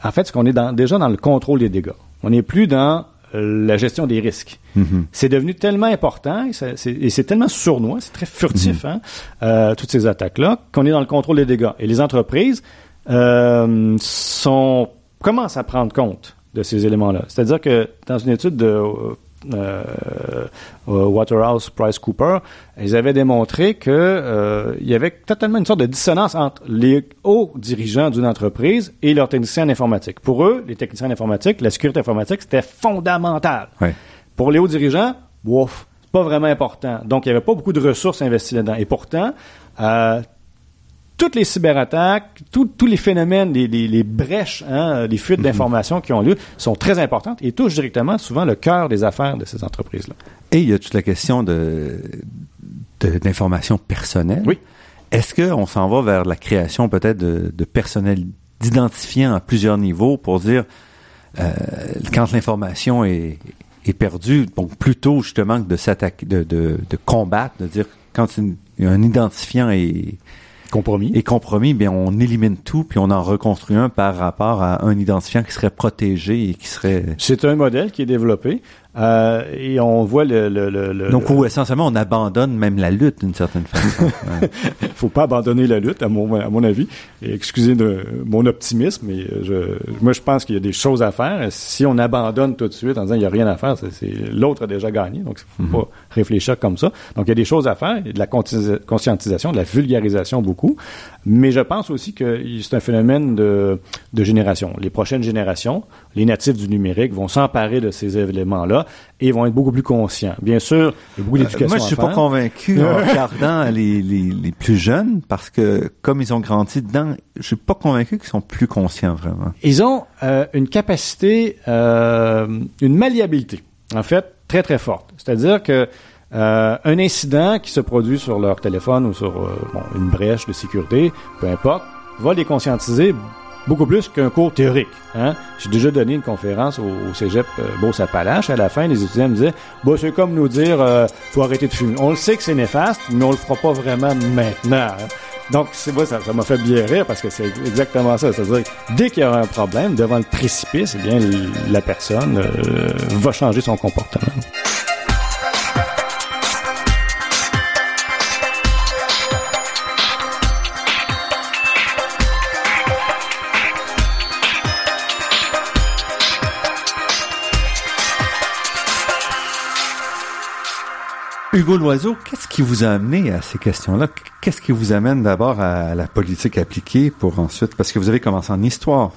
en fait, c'est qu'on est dans, déjà dans le contrôle des dégâts. On n'est plus dans la gestion des risques. Mhm. C'est devenu tellement important et c'est tellement sournois, c'est très furtif, hein, euh, toutes ces attaques-là, qu'on est dans le contrôle des dégâts. Et les entreprises sont commencent à prendre compte de ces éléments-là. C'est-à-dire que dans une étude de Waterhouse Price Cooper, ils avaient démontré que euh, il y avait totalement une sorte de dissonance entre les hauts dirigeants d'une entreprise et leurs techniciens en informatique. Pour eux, les techniciens en informatique, la sécurité informatique, c'était fondamental. Pour les hauts dirigeants, ouf, c'est pas vraiment important. Donc, il n'y avait pas beaucoup de ressources investies là-dedans. Et pourtant, euh, toutes les cyberattaques, tous tous les phénomènes, les, les- les brèches, hein, les fuites d'informations qui ont lieu sont très importantes et touchent directement souvent le cœur des affaires de ces entreprises-là. Et il y a toute la question de de- d'informations personnelles. Oui. Est-ce qu'on s'en va vers la création peut-être de, de personnels d'identifiants à plusieurs niveaux pour dire euh, quand l'information est, est perdue, donc plutôt justement que de s'attaquer, de, de, de combattre, de dire quand une- un identifiant est, Compromis. est compromis, bien on élimine tout puis on en reconstruit un par rapport à un identifiant qui serait protégé et qui serait C'est un modèle qui est développé euh, et on voit le... le, le, le- donc où essentiellement on abandonne même la lutte d'une certaine façon. *laughs* Ouais. faut pas abandonner la lutte, à mon, à mon avis. Et excusez de mon optimisme, mais je, moi, je pense qu'il y a des choses à faire. Si on abandonne tout de suite en disant il n'y a rien à faire, c'est, c'est- l'autre a déjà gagné. Donc, il faut pas réfléchir comme ça. Donc, il y a des choses à faire. Il y a de la conscientisa- conscientisation, de la vulgarisation beaucoup. Mais je pense aussi que c'est un phénomène de, de génération. Les prochaines générations, les natifs du numérique, vont s'emparer de ces éléments-là et vont être beaucoup plus conscients. Bien sûr, il y a beaucoup d'éducation Euh, Moi, je suis pas convaincu en regardant les, les, les plus jeunes parce que comme ils ont grandi dedans, je suis pas convaincu qu'ils sont plus conscients vraiment. Ils ont euh, une capacité, euh, une malléabilité, en fait, très très forte. C'est-à-dire que euh, un incident qui se produit sur leur téléphone ou sur euh, bon, une brèche de sécurité, peu importe, va les conscientiser beaucoup plus qu'un cours théorique. Hein? J'ai déjà donné une conférence au, au cégep euh, Beauce-Appalaches. À la fin, les étudiants me disaient bah, c'est comme nous dire euh, faut arrêter de fumer. On le sait que c'est néfaste, mais on le fera pas vraiment maintenant. hein. Donc, c'est ça ça m'a fait bien rire parce que c'est exactement ça. C'est-à-dire, dès qu'il y aura un problème devant le précipice, eh bien, la personne euh, va changer son comportement. Hugo Loiseau, qu'est-ce qui vous a amené à ces questions-là? Qu'est-ce qui vous amène d'abord à la politique appliquée pour ensuite parce que vous avez commencé en histoire.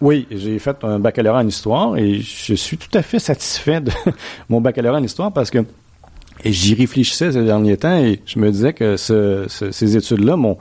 Oui, j'ai fait un baccalauréat en histoire et je suis tout à fait satisfait de *laughs* mon baccalauréat en histoire parce que j'y réfléchissais ces derniers temps et je me disais que ce- ce- ces études-là m'ont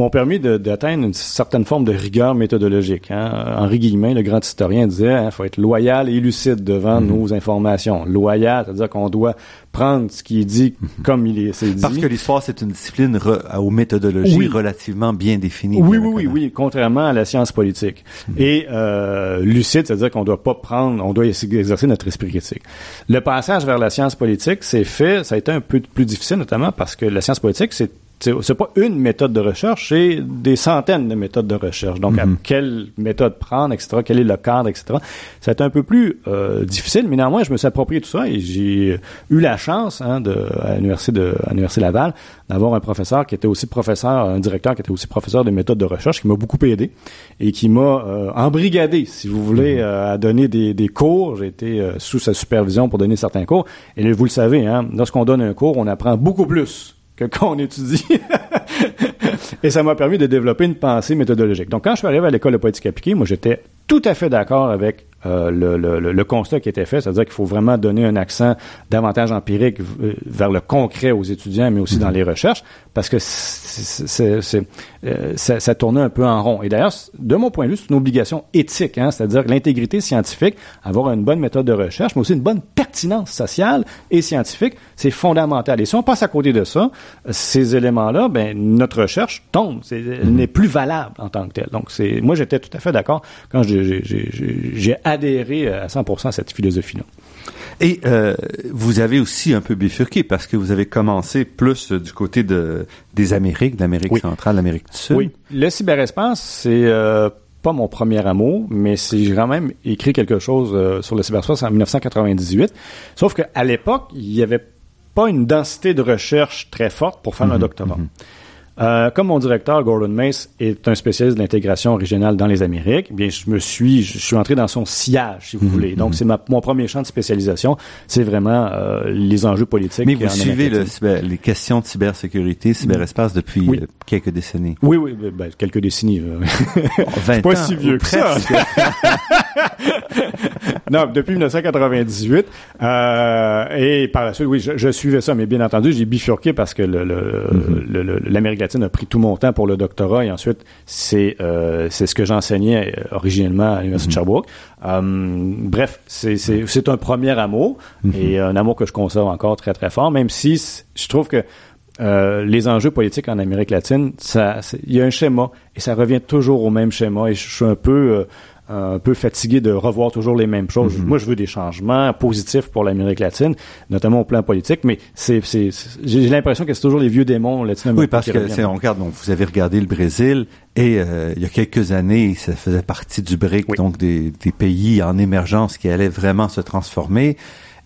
m'ont permis d'atteindre une certaine forme de rigueur méthodologique. Hein. Henri Guillemin, le grand historien, disait il faut être loyal et lucide devant nos informations. Loyal, c'est-à-dire qu'on doit prendre ce qui est dit comme il est dit. Parce que l'histoire, c'est une discipline re- aux méthodologies Oui. relativement bien définies. Oui, bien oui, oui, oui, contrairement à la science politique. Et euh, lucide, c'est-à-dire qu'on doit pas prendre, on doit essayer d'exercer notre esprit critique. Le passage vers la science politique, c'est fait, ça a été un peu plus difficile, notamment parce que la science politique, c'est c'est c'est pas une méthode de recherche, c'est des centaines de méthodes de recherche. Donc, à quelle méthode prendre, etc., quel est le cadre, etc. Ça a été un peu plus euh, difficile, mais néanmoins, je me suis approprié tout ça et j'ai eu la chance, hein, de, à l'université de à l'université Laval, d'avoir un professeur qui était aussi professeur, un directeur qui était aussi professeur de méthodes de recherche, qui m'a beaucoup aidé et qui m'a euh, embrigadé, si vous voulez, euh, à donner des, des cours. J'ai été euh, sous sa supervision pour donner certains cours. Et vous le savez, hein, lorsqu'on donne un cours, on apprend beaucoup plus que *laughs* quand on étudie. *laughs* et ça m'a permis de développer une pensée méthodologique. Donc, quand je suis arrivé à l'école de politique appliquée, moi, j'étais tout à fait d'accord avec euh, le, le- le- constat qui était fait, c'est-à-dire qu'il faut vraiment donner un accent davantage empirique euh, vers le concret aux étudiants, mais aussi dans les recherches, parce que c'est- euh, ça, ça tournait un peu en rond. Et d'ailleurs, de mon point de vue, c'est une obligation éthique, hein, c'est-à-dire l'intégrité scientifique, avoir une bonne méthode de recherche, mais aussi une bonne pertinence sociale et scientifique, c'est fondamental. Et si on passe à côté de ça, ces éléments-là, ben notre recherche tombe, c'est- elle n'est plus valable en tant que telle. Donc, c'est moi, j'étais tout à fait d'accord quand j'ai- j'ai j'ai- j'ai- j'ai adhéré à 100% à cette philosophie-là. Et euh, vous avez aussi un peu bifurqué parce que vous avez commencé plus du côté de des Amériques, de l'Amérique centrale, l'Amérique du Sud. Oui, le cyberespace, c'est euh, pas mon premier amour, mais j'ai quand même écrit quelque chose euh, sur le cyberespace en 1998. Sauf qu'à l'époque, il n'y avait pas une densité de recherche très forte pour faire un mhm, doctorat. Mhm. Euh, comme mon directeur, Gordon Mace, est un spécialiste de l'intégration régionale dans les Amériques, eh bien, je me suis, je suis entré dans son sillage, si vous mhm, voulez. Donc, mhm. c'est mon premier champ de spécialisation. C'est vraiment euh, les enjeux politiques. Mais vous suivez le, les questions de cybersécurité, cyberespace depuis euh, quelques décennies. Oui, oui, ben, ben quelques décennies. *laughs* 20 pas si vieux que ça. *laughs* *laughs* non, depuis 1998. et par la suite, oui, je, suivais ça, mais bien entendu, j'ai bifurqué parce que l'Amérique le, a pris tout mon temps pour le doctorat et ensuite c'est euh, c'est ce que j'enseignais euh, originellement à l'université de mhm. Sherbrooke. Euh, bref, c'est c'est un premier amour et un amour que je conserve encore très très fort, même si je trouve que les enjeux politiques en Amérique latine, ça, il y a un schéma et ça revient toujours au même schéma et je suis un peu un peu fatigué de revoir toujours les mêmes choses. Mhm. Moi, je veux des changements positifs pour l'Amérique latine, notamment au plan politique, mais c'est, c'est, j'ai l'impression que c'est toujours les vieux démons latino-américains. Oui, parce que c'est, on regarde, donc vous avez regardé le Brésil et euh, il y a quelques années, ça faisait partie du BRIC, donc des, des pays en émergence qui allaient vraiment se transformer.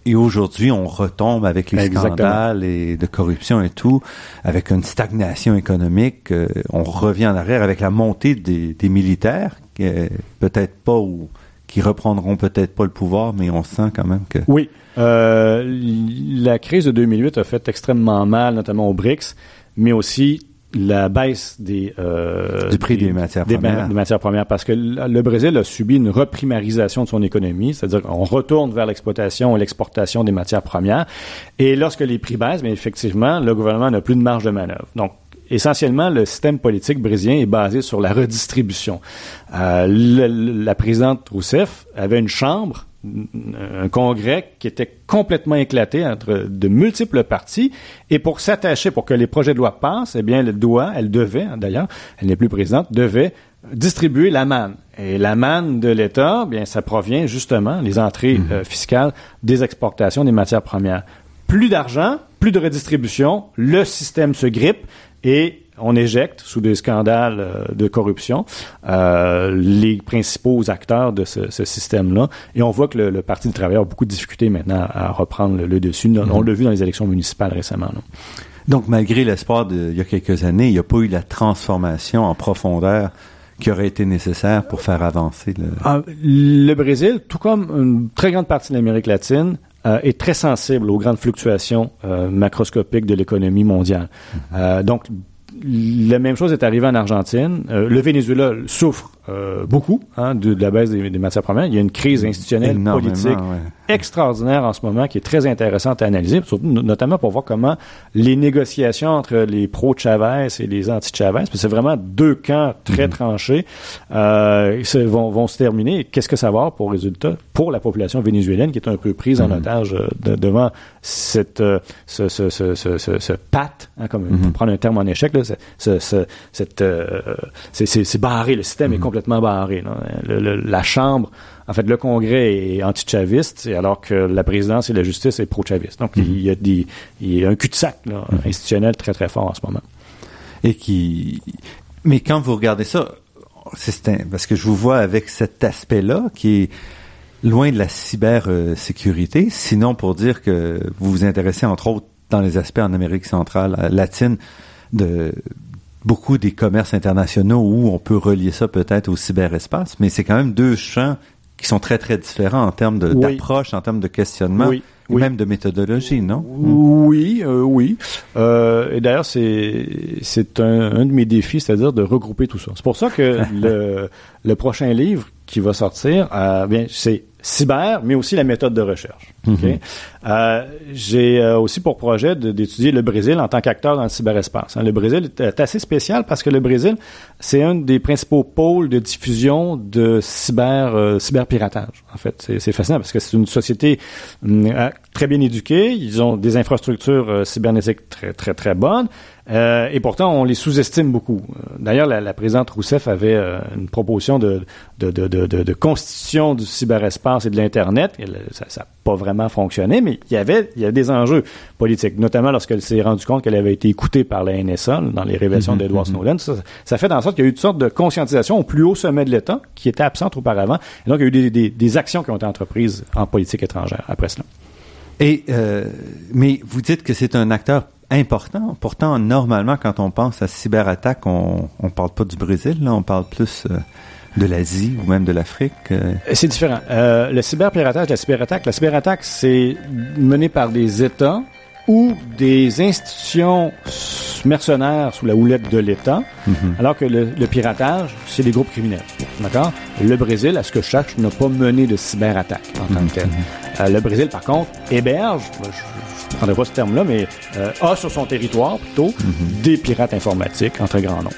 Et aujourd'hui, on retombe avec les scandales et de corruption et tout, avec une stagnation économique. Euh, on revient en arrière avec la montée des, des militaires peut-être pas ou qui reprendront peut-être pas le pouvoir, mais on sent quand même que. Oui, euh, la crise de 2008 a fait extrêmement mal, notamment aux BRICS, mais aussi la baisse des euh, du prix des, matières premières. des matières premières parce que le Brésil a subi une reprimarisation de son économie, c'est-à-dire qu'on retourne vers l'exploitation et l'exportation des matières premières et lorsque les prix baissent, mais effectivement, le gouvernement n'a plus de marge de manœuvre. Donc essentiellement, le système politique brésilien est basé sur la redistribution. Euh, la présidente Rousseff avait une chambre, un congrès qui était complètement éclaté entre de multiples partis, et pour s'attacher, pour que les projets de loi passent, eh bien, elle doit, elle devait, hein, d'ailleurs, elle n'est plus présidente, devait distribuer la manne. Et la manne de l'État, bien, ça provient justement, les entrées mmh. euh, fiscales, des exportations des matières premières. Plus d'argent, plus de redistribution, le système se grippe, et on éjecte sous des scandales euh, de corruption euh, les principaux acteurs de ce, système-là. Et on voit que le, Parti du travail a beaucoup de difficultés maintenant à reprendre le, dessus. On mhm. l'a vu dans les élections municipales récemment. Donc, malgré l'espoir d'il y a quelques années, il n'y a pas eu la transformation en profondeur qui aurait été nécessaire pour faire avancer le... Ah, le Brésil, tout comme une très grande partie de l'Amérique latine, euh, est très sensible aux grandes fluctuations euh, macroscopiques de l'économie mondiale. Euh, donc, la même chose est arrivée en Argentine. le Venezuela souffre beaucoup hein, de, la baisse des, matières premières. Il y a une crise institutionnelle, politique extraordinaire en ce moment qui est très intéressante à analyser, surtout notamment pour voir comment les négociations entre les pro-Chavez et les anti-Chavez, parce que c'est vraiment deux camps très mhm. tranchés, euh, vont, vont se terminer. Qu'est-ce que ça va avoir pour résultat pour la population vénézuélienne qui est un peu prise en mhm. otage euh, devant cette euh, ce, ce, ce, ce, ce pat, hein, comme pour mhm. prendre un terme en échec, là, ce, cette euh, c'est barré, le système est complètement barré. Là. la chambre en fait, le Congrès est anti-chaviste, alors que la présidence et la justice est pro-chaviste. Donc, il, y a des, il y a un cul-de-sac mhm. institutionnel très, très fort en ce moment. Et qui... Mais quand vous regardez ça, c'est parce que je vous vois avec cet aspect-là qui est loin de la cybersécurité, sinon pour dire que vous vous intéressez entre autres dans les aspects en Amérique centrale, euh, latine, de beaucoup des commerces internationaux où on peut relier ça peut-être au cyberespace, mais c'est quand même deux champs qui sont très, très différents en termes d'approche, en termes de questionnement. Et même de méthodologie, non? Oui, euh, oui. Euh, et d'ailleurs, c'est c'est un, un, de mes défis, c'est-à-dire de regrouper tout ça. C'est pour ça que *laughs* le, le prochain livre qui va sortir, euh, bien, c'est cyber, mais aussi la méthode de recherche. Mhm. euh, J'ai euh, aussi pour projet d'étudier le Brésil en tant qu'acteur dans le cyberespace. Hein. Le Brésil est assez spécial parce que le Brésil, c'est un des principaux pôles de diffusion de cyber euh, cyberpiratage. En fait, c'est fascinant parce que c'est une société hum, très bien éduqués, ils ont des infrastructures euh, cybernétiques très très très bonnes, euh, et pourtant on les sous-estime beaucoup. D'ailleurs, la, la, présidente Rousseff avait euh, une proposition de de, de, de, de, constitution du cyberespace et de l'internet. Ça, ça pas vraiment fonctionné, mais il y avait, il y a des enjeux politiques, notamment lorsqu'elle s'est rendue compte qu'elle avait été écoutée par la NSA dans les révélations mm-hmm, d'Edward mm-hmm. Snowden. Ça, ça, fait en sorte qu'il y a eu une sorte de conscientisation au plus haut sommet de l'État qui était absente auparavant. Et donc, il y a eu des, des, des actions qui ont été entreprises en politique étrangère après cela. Et euh, mais vous dites que c'est un acteur important. Pourtant, normalement, quand on pense à cyberattaque, on on parle pas du Brésil, là, on parle plus euh, de l'Asie ou même de l'Afrique. Euh. C'est différent. Euh, le cyberpiratage, la cyberattaque, la cyberattaque, c'est mené par des États ou des institutions mercenaires sous la houlette de l'État, mm-hmm. alors que le, le piratage, c'est des groupes criminels. D'accord? Le Brésil, à ce que je cherche, n'a pas mené de cyberattaque en tant que tel. Euh, le Brésil, par contre, héberge, je prendrai pas ce terme-là, mais euh, a sur son territoire plutôt mm-hmm. des pirates informatiques en très grand nombre.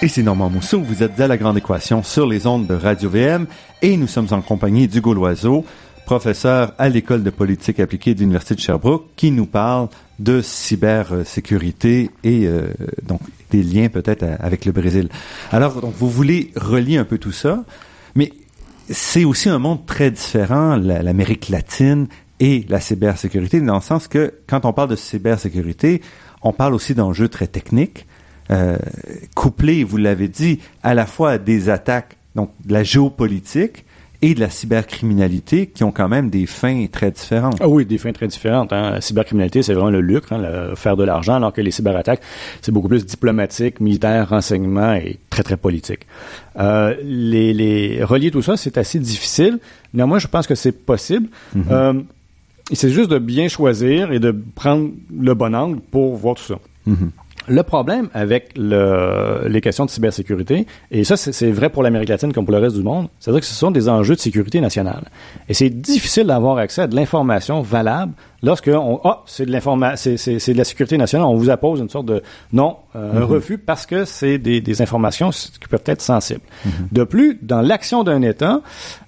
Ici Normand Mousseau, vous êtes à La Grande Équation sur les ondes de Radio-VM et nous sommes en compagnie d'Hugo Loiseau, professeur à l'École de politique appliquée de l'Université de Sherbrooke, qui nous parle de cybersécurité et euh, donc des liens peut-être avec le Brésil. Alors, donc, vous voulez relier un peu tout ça, mais c'est aussi un monde très différent, l'Amérique latine et la cybersécurité, dans le sens que quand on parle de cybersécurité, on parle aussi d'enjeux très techniques, euh, couplé, vous l'avez dit, à la fois à des attaques, donc de la géopolitique et de la cybercriminalité qui ont quand même des fins très différentes. Ah oui, des fins très différentes. Hein. La cybercriminalité, c'est vraiment le lucre, hein, le faire de l'argent, alors que les cyberattaques, c'est beaucoup plus diplomatique, militaire, renseignement et très, très politique. Euh, les, les, relier tout ça, c'est assez difficile. Néanmoins, je pense que c'est possible. Mm-hmm. euh, c'est juste de bien choisir et de prendre le bon angle pour voir tout ça. Mm-hmm. Le problème avec le, les questions de cybersécurité, et ça c'est vrai pour l'Amérique latine comme pour le reste du monde, c'est-à-dire que ce sont des enjeux de sécurité nationale. Et c'est difficile d'avoir accès à de l'information valable lorsque on ah c'est de l'information c'est de la sécurité nationale, on vous appose une sorte de non euh, un mm-hmm. refus parce que c'est des, des, informations qui peuvent être sensibles. Mm-hmm. De plus, dans l'action d'un État,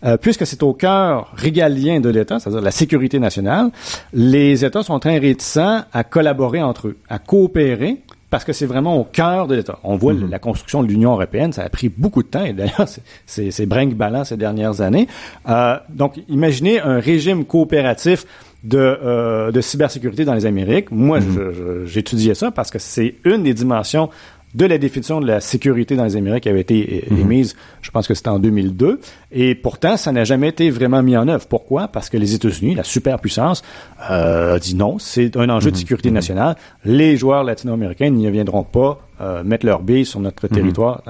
euh, puisque c'est au cœur régalien de l'État, c'est-à-dire la sécurité nationale, les États sont très réticents à collaborer entre eux, à coopérer parce que c'est vraiment au cœur de l'État. On voit mm-hmm. la construction de l'Union européenne, ça a pris beaucoup de temps, et d'ailleurs, c'est brinque-ballant ces dernières années. Euh, donc, imaginez un régime coopératif de, euh, de cybersécurité dans les Amériques. Moi, mm-hmm. j'étudiais ça parce que c'est une des dimensions de la définition de la sécurité dans les Amériques qui avait été mhm. émise, je pense que c'était en 2002, et pourtant, ça n'a jamais été vraiment mis en œuvre. Pourquoi? Parce que les États-Unis, la superpuissance, euh, dit non, c'est un enjeu de mhm. sécurité mhm. nationale. Les joueurs latino-américains n'y viendront pas euh, mettre leur bille sur notre territoire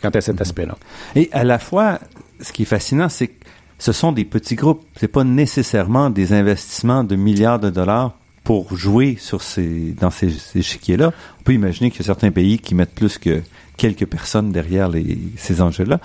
quant à cet aspect-là. Et à la fois, ce qui est fascinant, c'est que ce sont des petits groupes. C'est pas nécessairement des investissements de milliards de dollars pour jouer sur ces, dans ces, ces échiquiers-là. On peut imaginer qu'il y a certains pays qui mettent plus que quelques personnes derrière les, ces enjeux-là.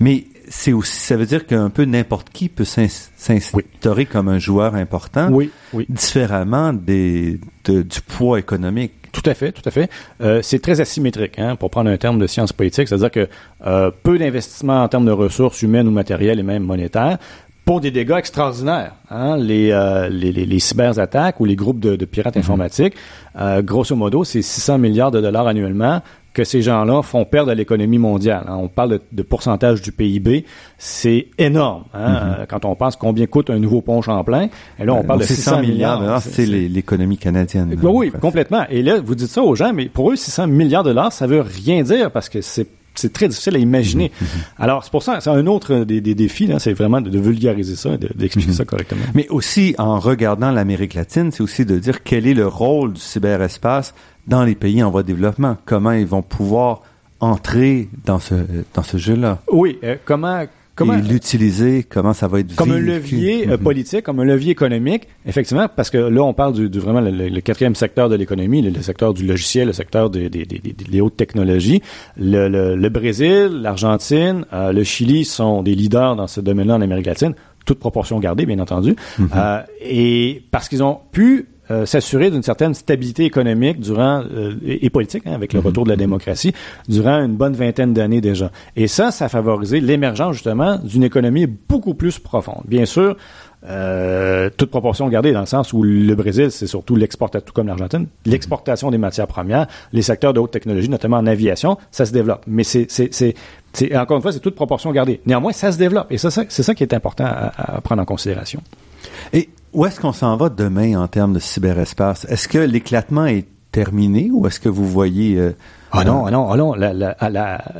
Mais c'est aussi, ça veut dire qu'un peu n'importe qui peut s'instaurer comme un joueur important, oui, oui. différemment des, de, du poids économique. Tout à fait, tout à fait. Euh, c'est très asymétrique, hein, pour prendre un terme de science politique, c'est-à-dire que euh, peu d'investissements en termes de ressources humaines ou matérielles et même monétaires, pour des dégâts extraordinaires. Hein? Les, euh, les, les, les cyberattaques ou les groupes de, de pirates mhm. informatiques, euh, grosso modo, c'est 600 milliards de dollars annuellement que ces gens-là font perdre à l'économie mondiale. Hein. On parle de, de, pourcentage du PIB, c'est énorme. Hein? Mhm. Euh, quand on pense combien coûte un nouveau pont Champlain, et là on parle de 600 milliards. milliards c'est l'économie canadienne. Ben oui, complètement. Et là, vous dites ça aux gens, mais pour eux, 600 milliards de dollars, ça veut rien dire parce que c'est c'est très difficile à imaginer. Mhm, mhm. Alors, c'est pour ça, c'est un autre des, des défis, c'est vraiment de, vulgariser ça, d'expliquer mhm. ça correctement. Mais aussi, en regardant l'Amérique latine, c'est aussi de dire quel est le rôle du cyberespace dans les pays en voie de développement. Comment ils vont pouvoir entrer dans ce, dans ce jeu-là? Oui, euh, comment Comment, l'utiliser, comment ça va être Comme un levier euh, mm-hmm. politique, comme un levier économique, effectivement, parce que là, on parle du, vraiment le, quatrième secteur de l'économie, le, secteur du logiciel, le secteur des, des, des, hautes technologies. Le, le Brésil, l'Argentine, euh, le Chili sont des leaders dans ce domaine-là en Amérique latine, toute proportion gardée, bien entendu, mm-hmm. euh, et parce qu'ils ont pu euh, s'assurer d'une certaine stabilité économique durant euh, et, politique hein, avec le mhm. retour de la démocratie durant une bonne vingtaine d'années déjà. Et ça, ça a favorisé l'émergence justement d'une économie beaucoup plus profonde. Bien sûr, euh, toute proportion gardée dans le sens où le Brésil, c'est surtout l'exportation, tout comme l'Argentine, l'exportation des matières premières, les secteurs de haute technologie, notamment en aviation, ça se développe. Mais c'est, c'est, c'est, c'est encore une fois, c'est toute proportion gardée. Néanmoins, ça se développe. Et c'est ça, c'est ça qui est important à, à prendre en considération. Et où est-ce qu'on s'en va demain en termes de cyberespace? Est-ce que l'éclatement est terminé ou est-ce que vous voyez... Euh, ah non, ah non, ah non,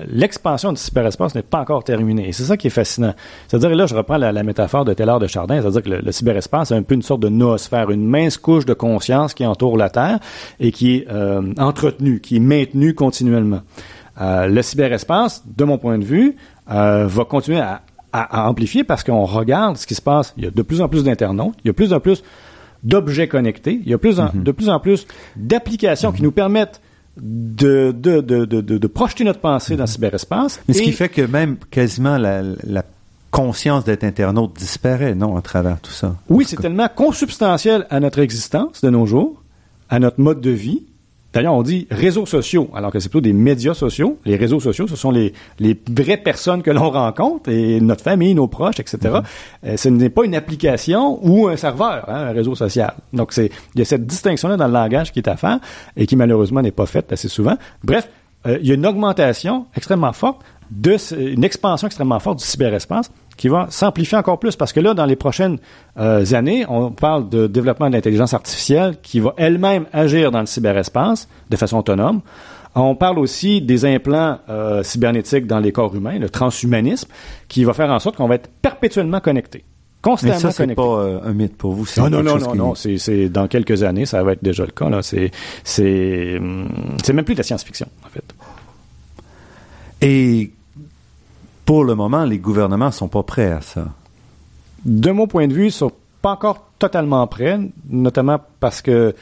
l'expansion du cyberespace n'est pas encore terminée. Et c'est ça qui est fascinant. C'est-à-dire, là, je reprends la, métaphore de Taylor de Chardin, c'est-à-dire que le, cyberespace est un peu une sorte de noosphère, une mince couche de conscience qui entoure la Terre et qui est euh, entretenue, qui est maintenue continuellement. Euh, le cyberespace, de mon point de vue, euh, va continuer à, à, amplifier parce qu'on regarde ce qui se passe. Il y a de plus en plus d'internautes, il y a de plus en plus d'objets connectés, il y a plus en, mm-hmm. de plus en plus d'applications qui nous permettent de, de, de, de, de projeter notre pensée dans le cyberespace. Mais ce qui fait que même quasiment la, la conscience d'être internaute disparaît, non, à travers tout ça? Oui, c'est tellement consubstantiel à notre existence de nos jours, à notre mode de vie, D'ailleurs, on dit réseaux sociaux, alors que c'est plutôt des médias sociaux. Les réseaux sociaux, ce sont les, les vraies personnes que l'on rencontre, et notre famille, nos proches, etc. Mm-hmm. Euh, ce n'est pas une application ou un serveur, hein, un réseau social. Donc, c'est il y a cette distinction-là dans le langage qui est à faire et qui malheureusement n'est pas faite assez souvent. Bref, euh, il y a une augmentation extrêmement forte de une expansion extrêmement forte du cyberespace qui va s'amplifier encore plus parce que là, dans les prochaines euh, années, on parle de développement de l'intelligence artificielle qui va elle-même agir dans le cyberespace de façon autonome. On parle aussi des implants euh, cybernétiques dans les corps humains, le transhumanisme, qui va faire en sorte qu'on va être perpétuellement connecté. Constamment Mais ça, c'est pas euh, un mythe pour vous. Non, non, non, non, non. C'est, dans quelques années, ça va être déjà le cas. Là. C'est, c'est, hum, c'est même plus de la science-fiction, en fait. Et pour le moment, les gouvernements sont pas prêts à ça. De mon point de vue, ils sont pas encore totalement prêts, notamment parce que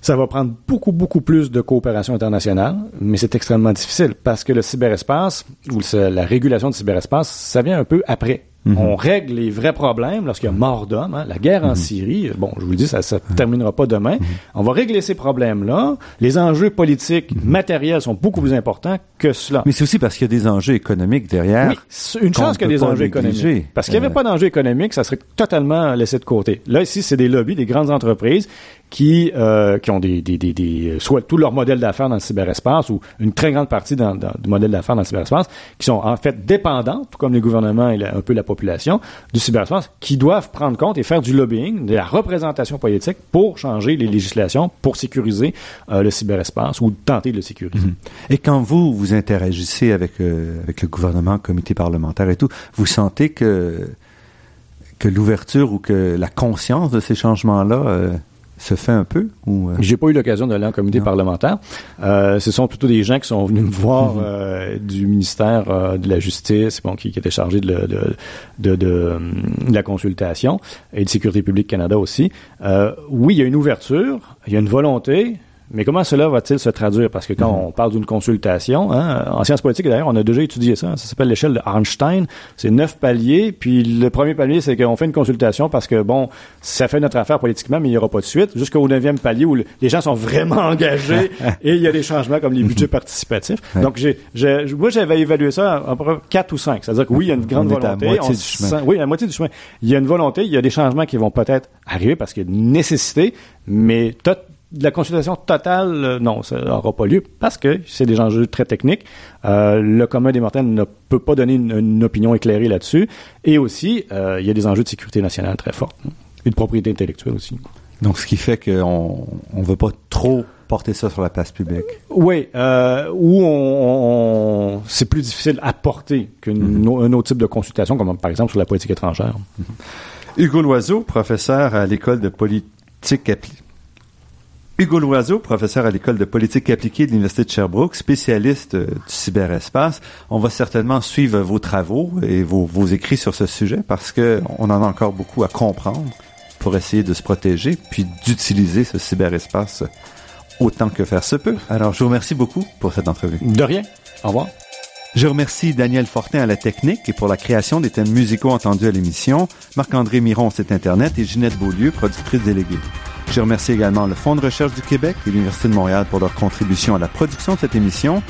ça va prendre beaucoup, beaucoup plus de coopération internationale, mais c'est extrêmement difficile parce que le cyberespace ou la régulation du cyberespace, ça vient un peu après. Mhm. On règle les vrais problèmes lorsqu'il y a mort d'homme. Hein. La guerre en mhm. Syrie, bon, je vous le dis, ça ne terminera pas demain. Mhm. On va régler ces problèmes-là. Les enjeux politiques, matériels sont beaucoup plus importants que cela. Mais c'est aussi parce qu'il y a des enjeux économiques derrière. Oui, une chance qu'il y a des enjeux économiques. Parce qu'il n'y avait euh. pas d'enjeux économiques, ça serait totalement laissé de côté. Là, ici, c'est des lobbies, des grandes entreprises qui euh, qui ont des, des, des, des, soit tout leur modèle d'affaires dans le cyberespace ou une très grande partie dans, du modèle d'affaires dans le cyberespace qui sont en fait dépendantes, tout comme les gouvernements et un peu la population du cyberespace, qui doivent prendre compte et faire du lobbying, de la représentation politique pour changer les législations, pour sécuriser euh, le cyberespace ou tenter de le sécuriser. Mhm. Et quand vous vous interagissez avec euh, avec le gouvernement, comité parlementaire et tout, vous sentez que que l'ouverture ou que la conscience de ces changements-là se fait un peu ou euh? J'ai pas eu l'occasion d'aller en comité parlementaire. Euh, ce sont plutôt des gens qui sont venus me voir mhm. euh, du ministère euh, de la Justice, bon, qui, qui était chargé de, de, de, de, la consultation et de Sécurité publique Canada aussi. oui, il y a une ouverture, il y a une volonté, mais comment cela va-t-il se traduire? Parce que quand mhm. on parle d'une consultation, hein, en sciences politiques, d'ailleurs, on a déjà étudié ça. Ça s'appelle l'échelle de Arnstein. C'est neuf paliers. Puis le premier palier, c'est qu'on fait une consultation parce que, bon, ça fait notre affaire politiquement, mais il n'y aura pas de suite. Jusqu'au neuvième palier où les gens sont vraiment *laughs* engagés *laughs* et il y a des changements comme les budgets mhm. participatifs. Donc, j'ai, moi, j'avais évalué ça à peu près quatre ou cinq. C'est-à-dire que oui, il y a une grande volonté. À moitié du chemin. oui, à la moitié du chemin. Il y a une volonté, il y a des changements qui vont peut-être arriver parce qu'il y a une nécessité, mais la consultation totale, euh, non, ça n'aura pas lieu parce que c'est des enjeux très techniques. Euh, le commun des mortels ne peut pas donner une, opinion éclairée là-dessus. Et aussi, euh, il y a des enjeux de sécurité nationale très forts hein, et de propriété intellectuelle aussi. Donc, ce qui fait qu'on ne veut pas trop porter ça sur la place publique. Oui, euh, où on, c'est plus difficile à porter qu'un mm-hmm. autre type de consultation, comme par exemple sur la politique étrangère. Mm-hmm. Hugo Loiseau, professeur à l'école de politique appliquée Hugo Loiseau, professeur à l'école de politique appliquée de l'Université de Sherbrooke, spécialiste euh, du cyberespace. On va certainement suivre vos travaux et vos, vos écrits sur ce sujet parce que on en a encore beaucoup à comprendre pour essayer de se protéger puis d'utiliser ce cyberespace autant que faire se peut. Alors, je vous remercie beaucoup pour cette entrevue. De rien. Au revoir. Je remercie Daniel Fortin à la technique et pour la création des thèmes musicaux entendus à l'émission, Marc-André Miron, site Internet et Ginette Beaulieu, productrice déléguée. Je remercie également le Fonds de recherche du Québec et l'Université de Montréal pour leur contribution à la production de cette émission.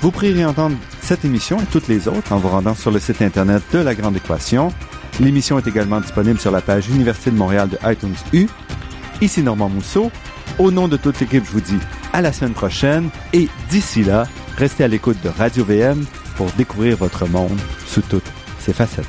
Vous pourrez réentendre cette émission et toutes les autres en vous rendant sur le site Internet de La Grande Équation. L'émission est également disponible sur la page Université de Montréal de iTunes U. Ici Normand Mousseau. Au nom de toute l'équipe, je vous dis à la semaine prochaine et d'ici là, restez à l'écoute de Radio VM pour découvrir votre monde sous toutes ses facettes.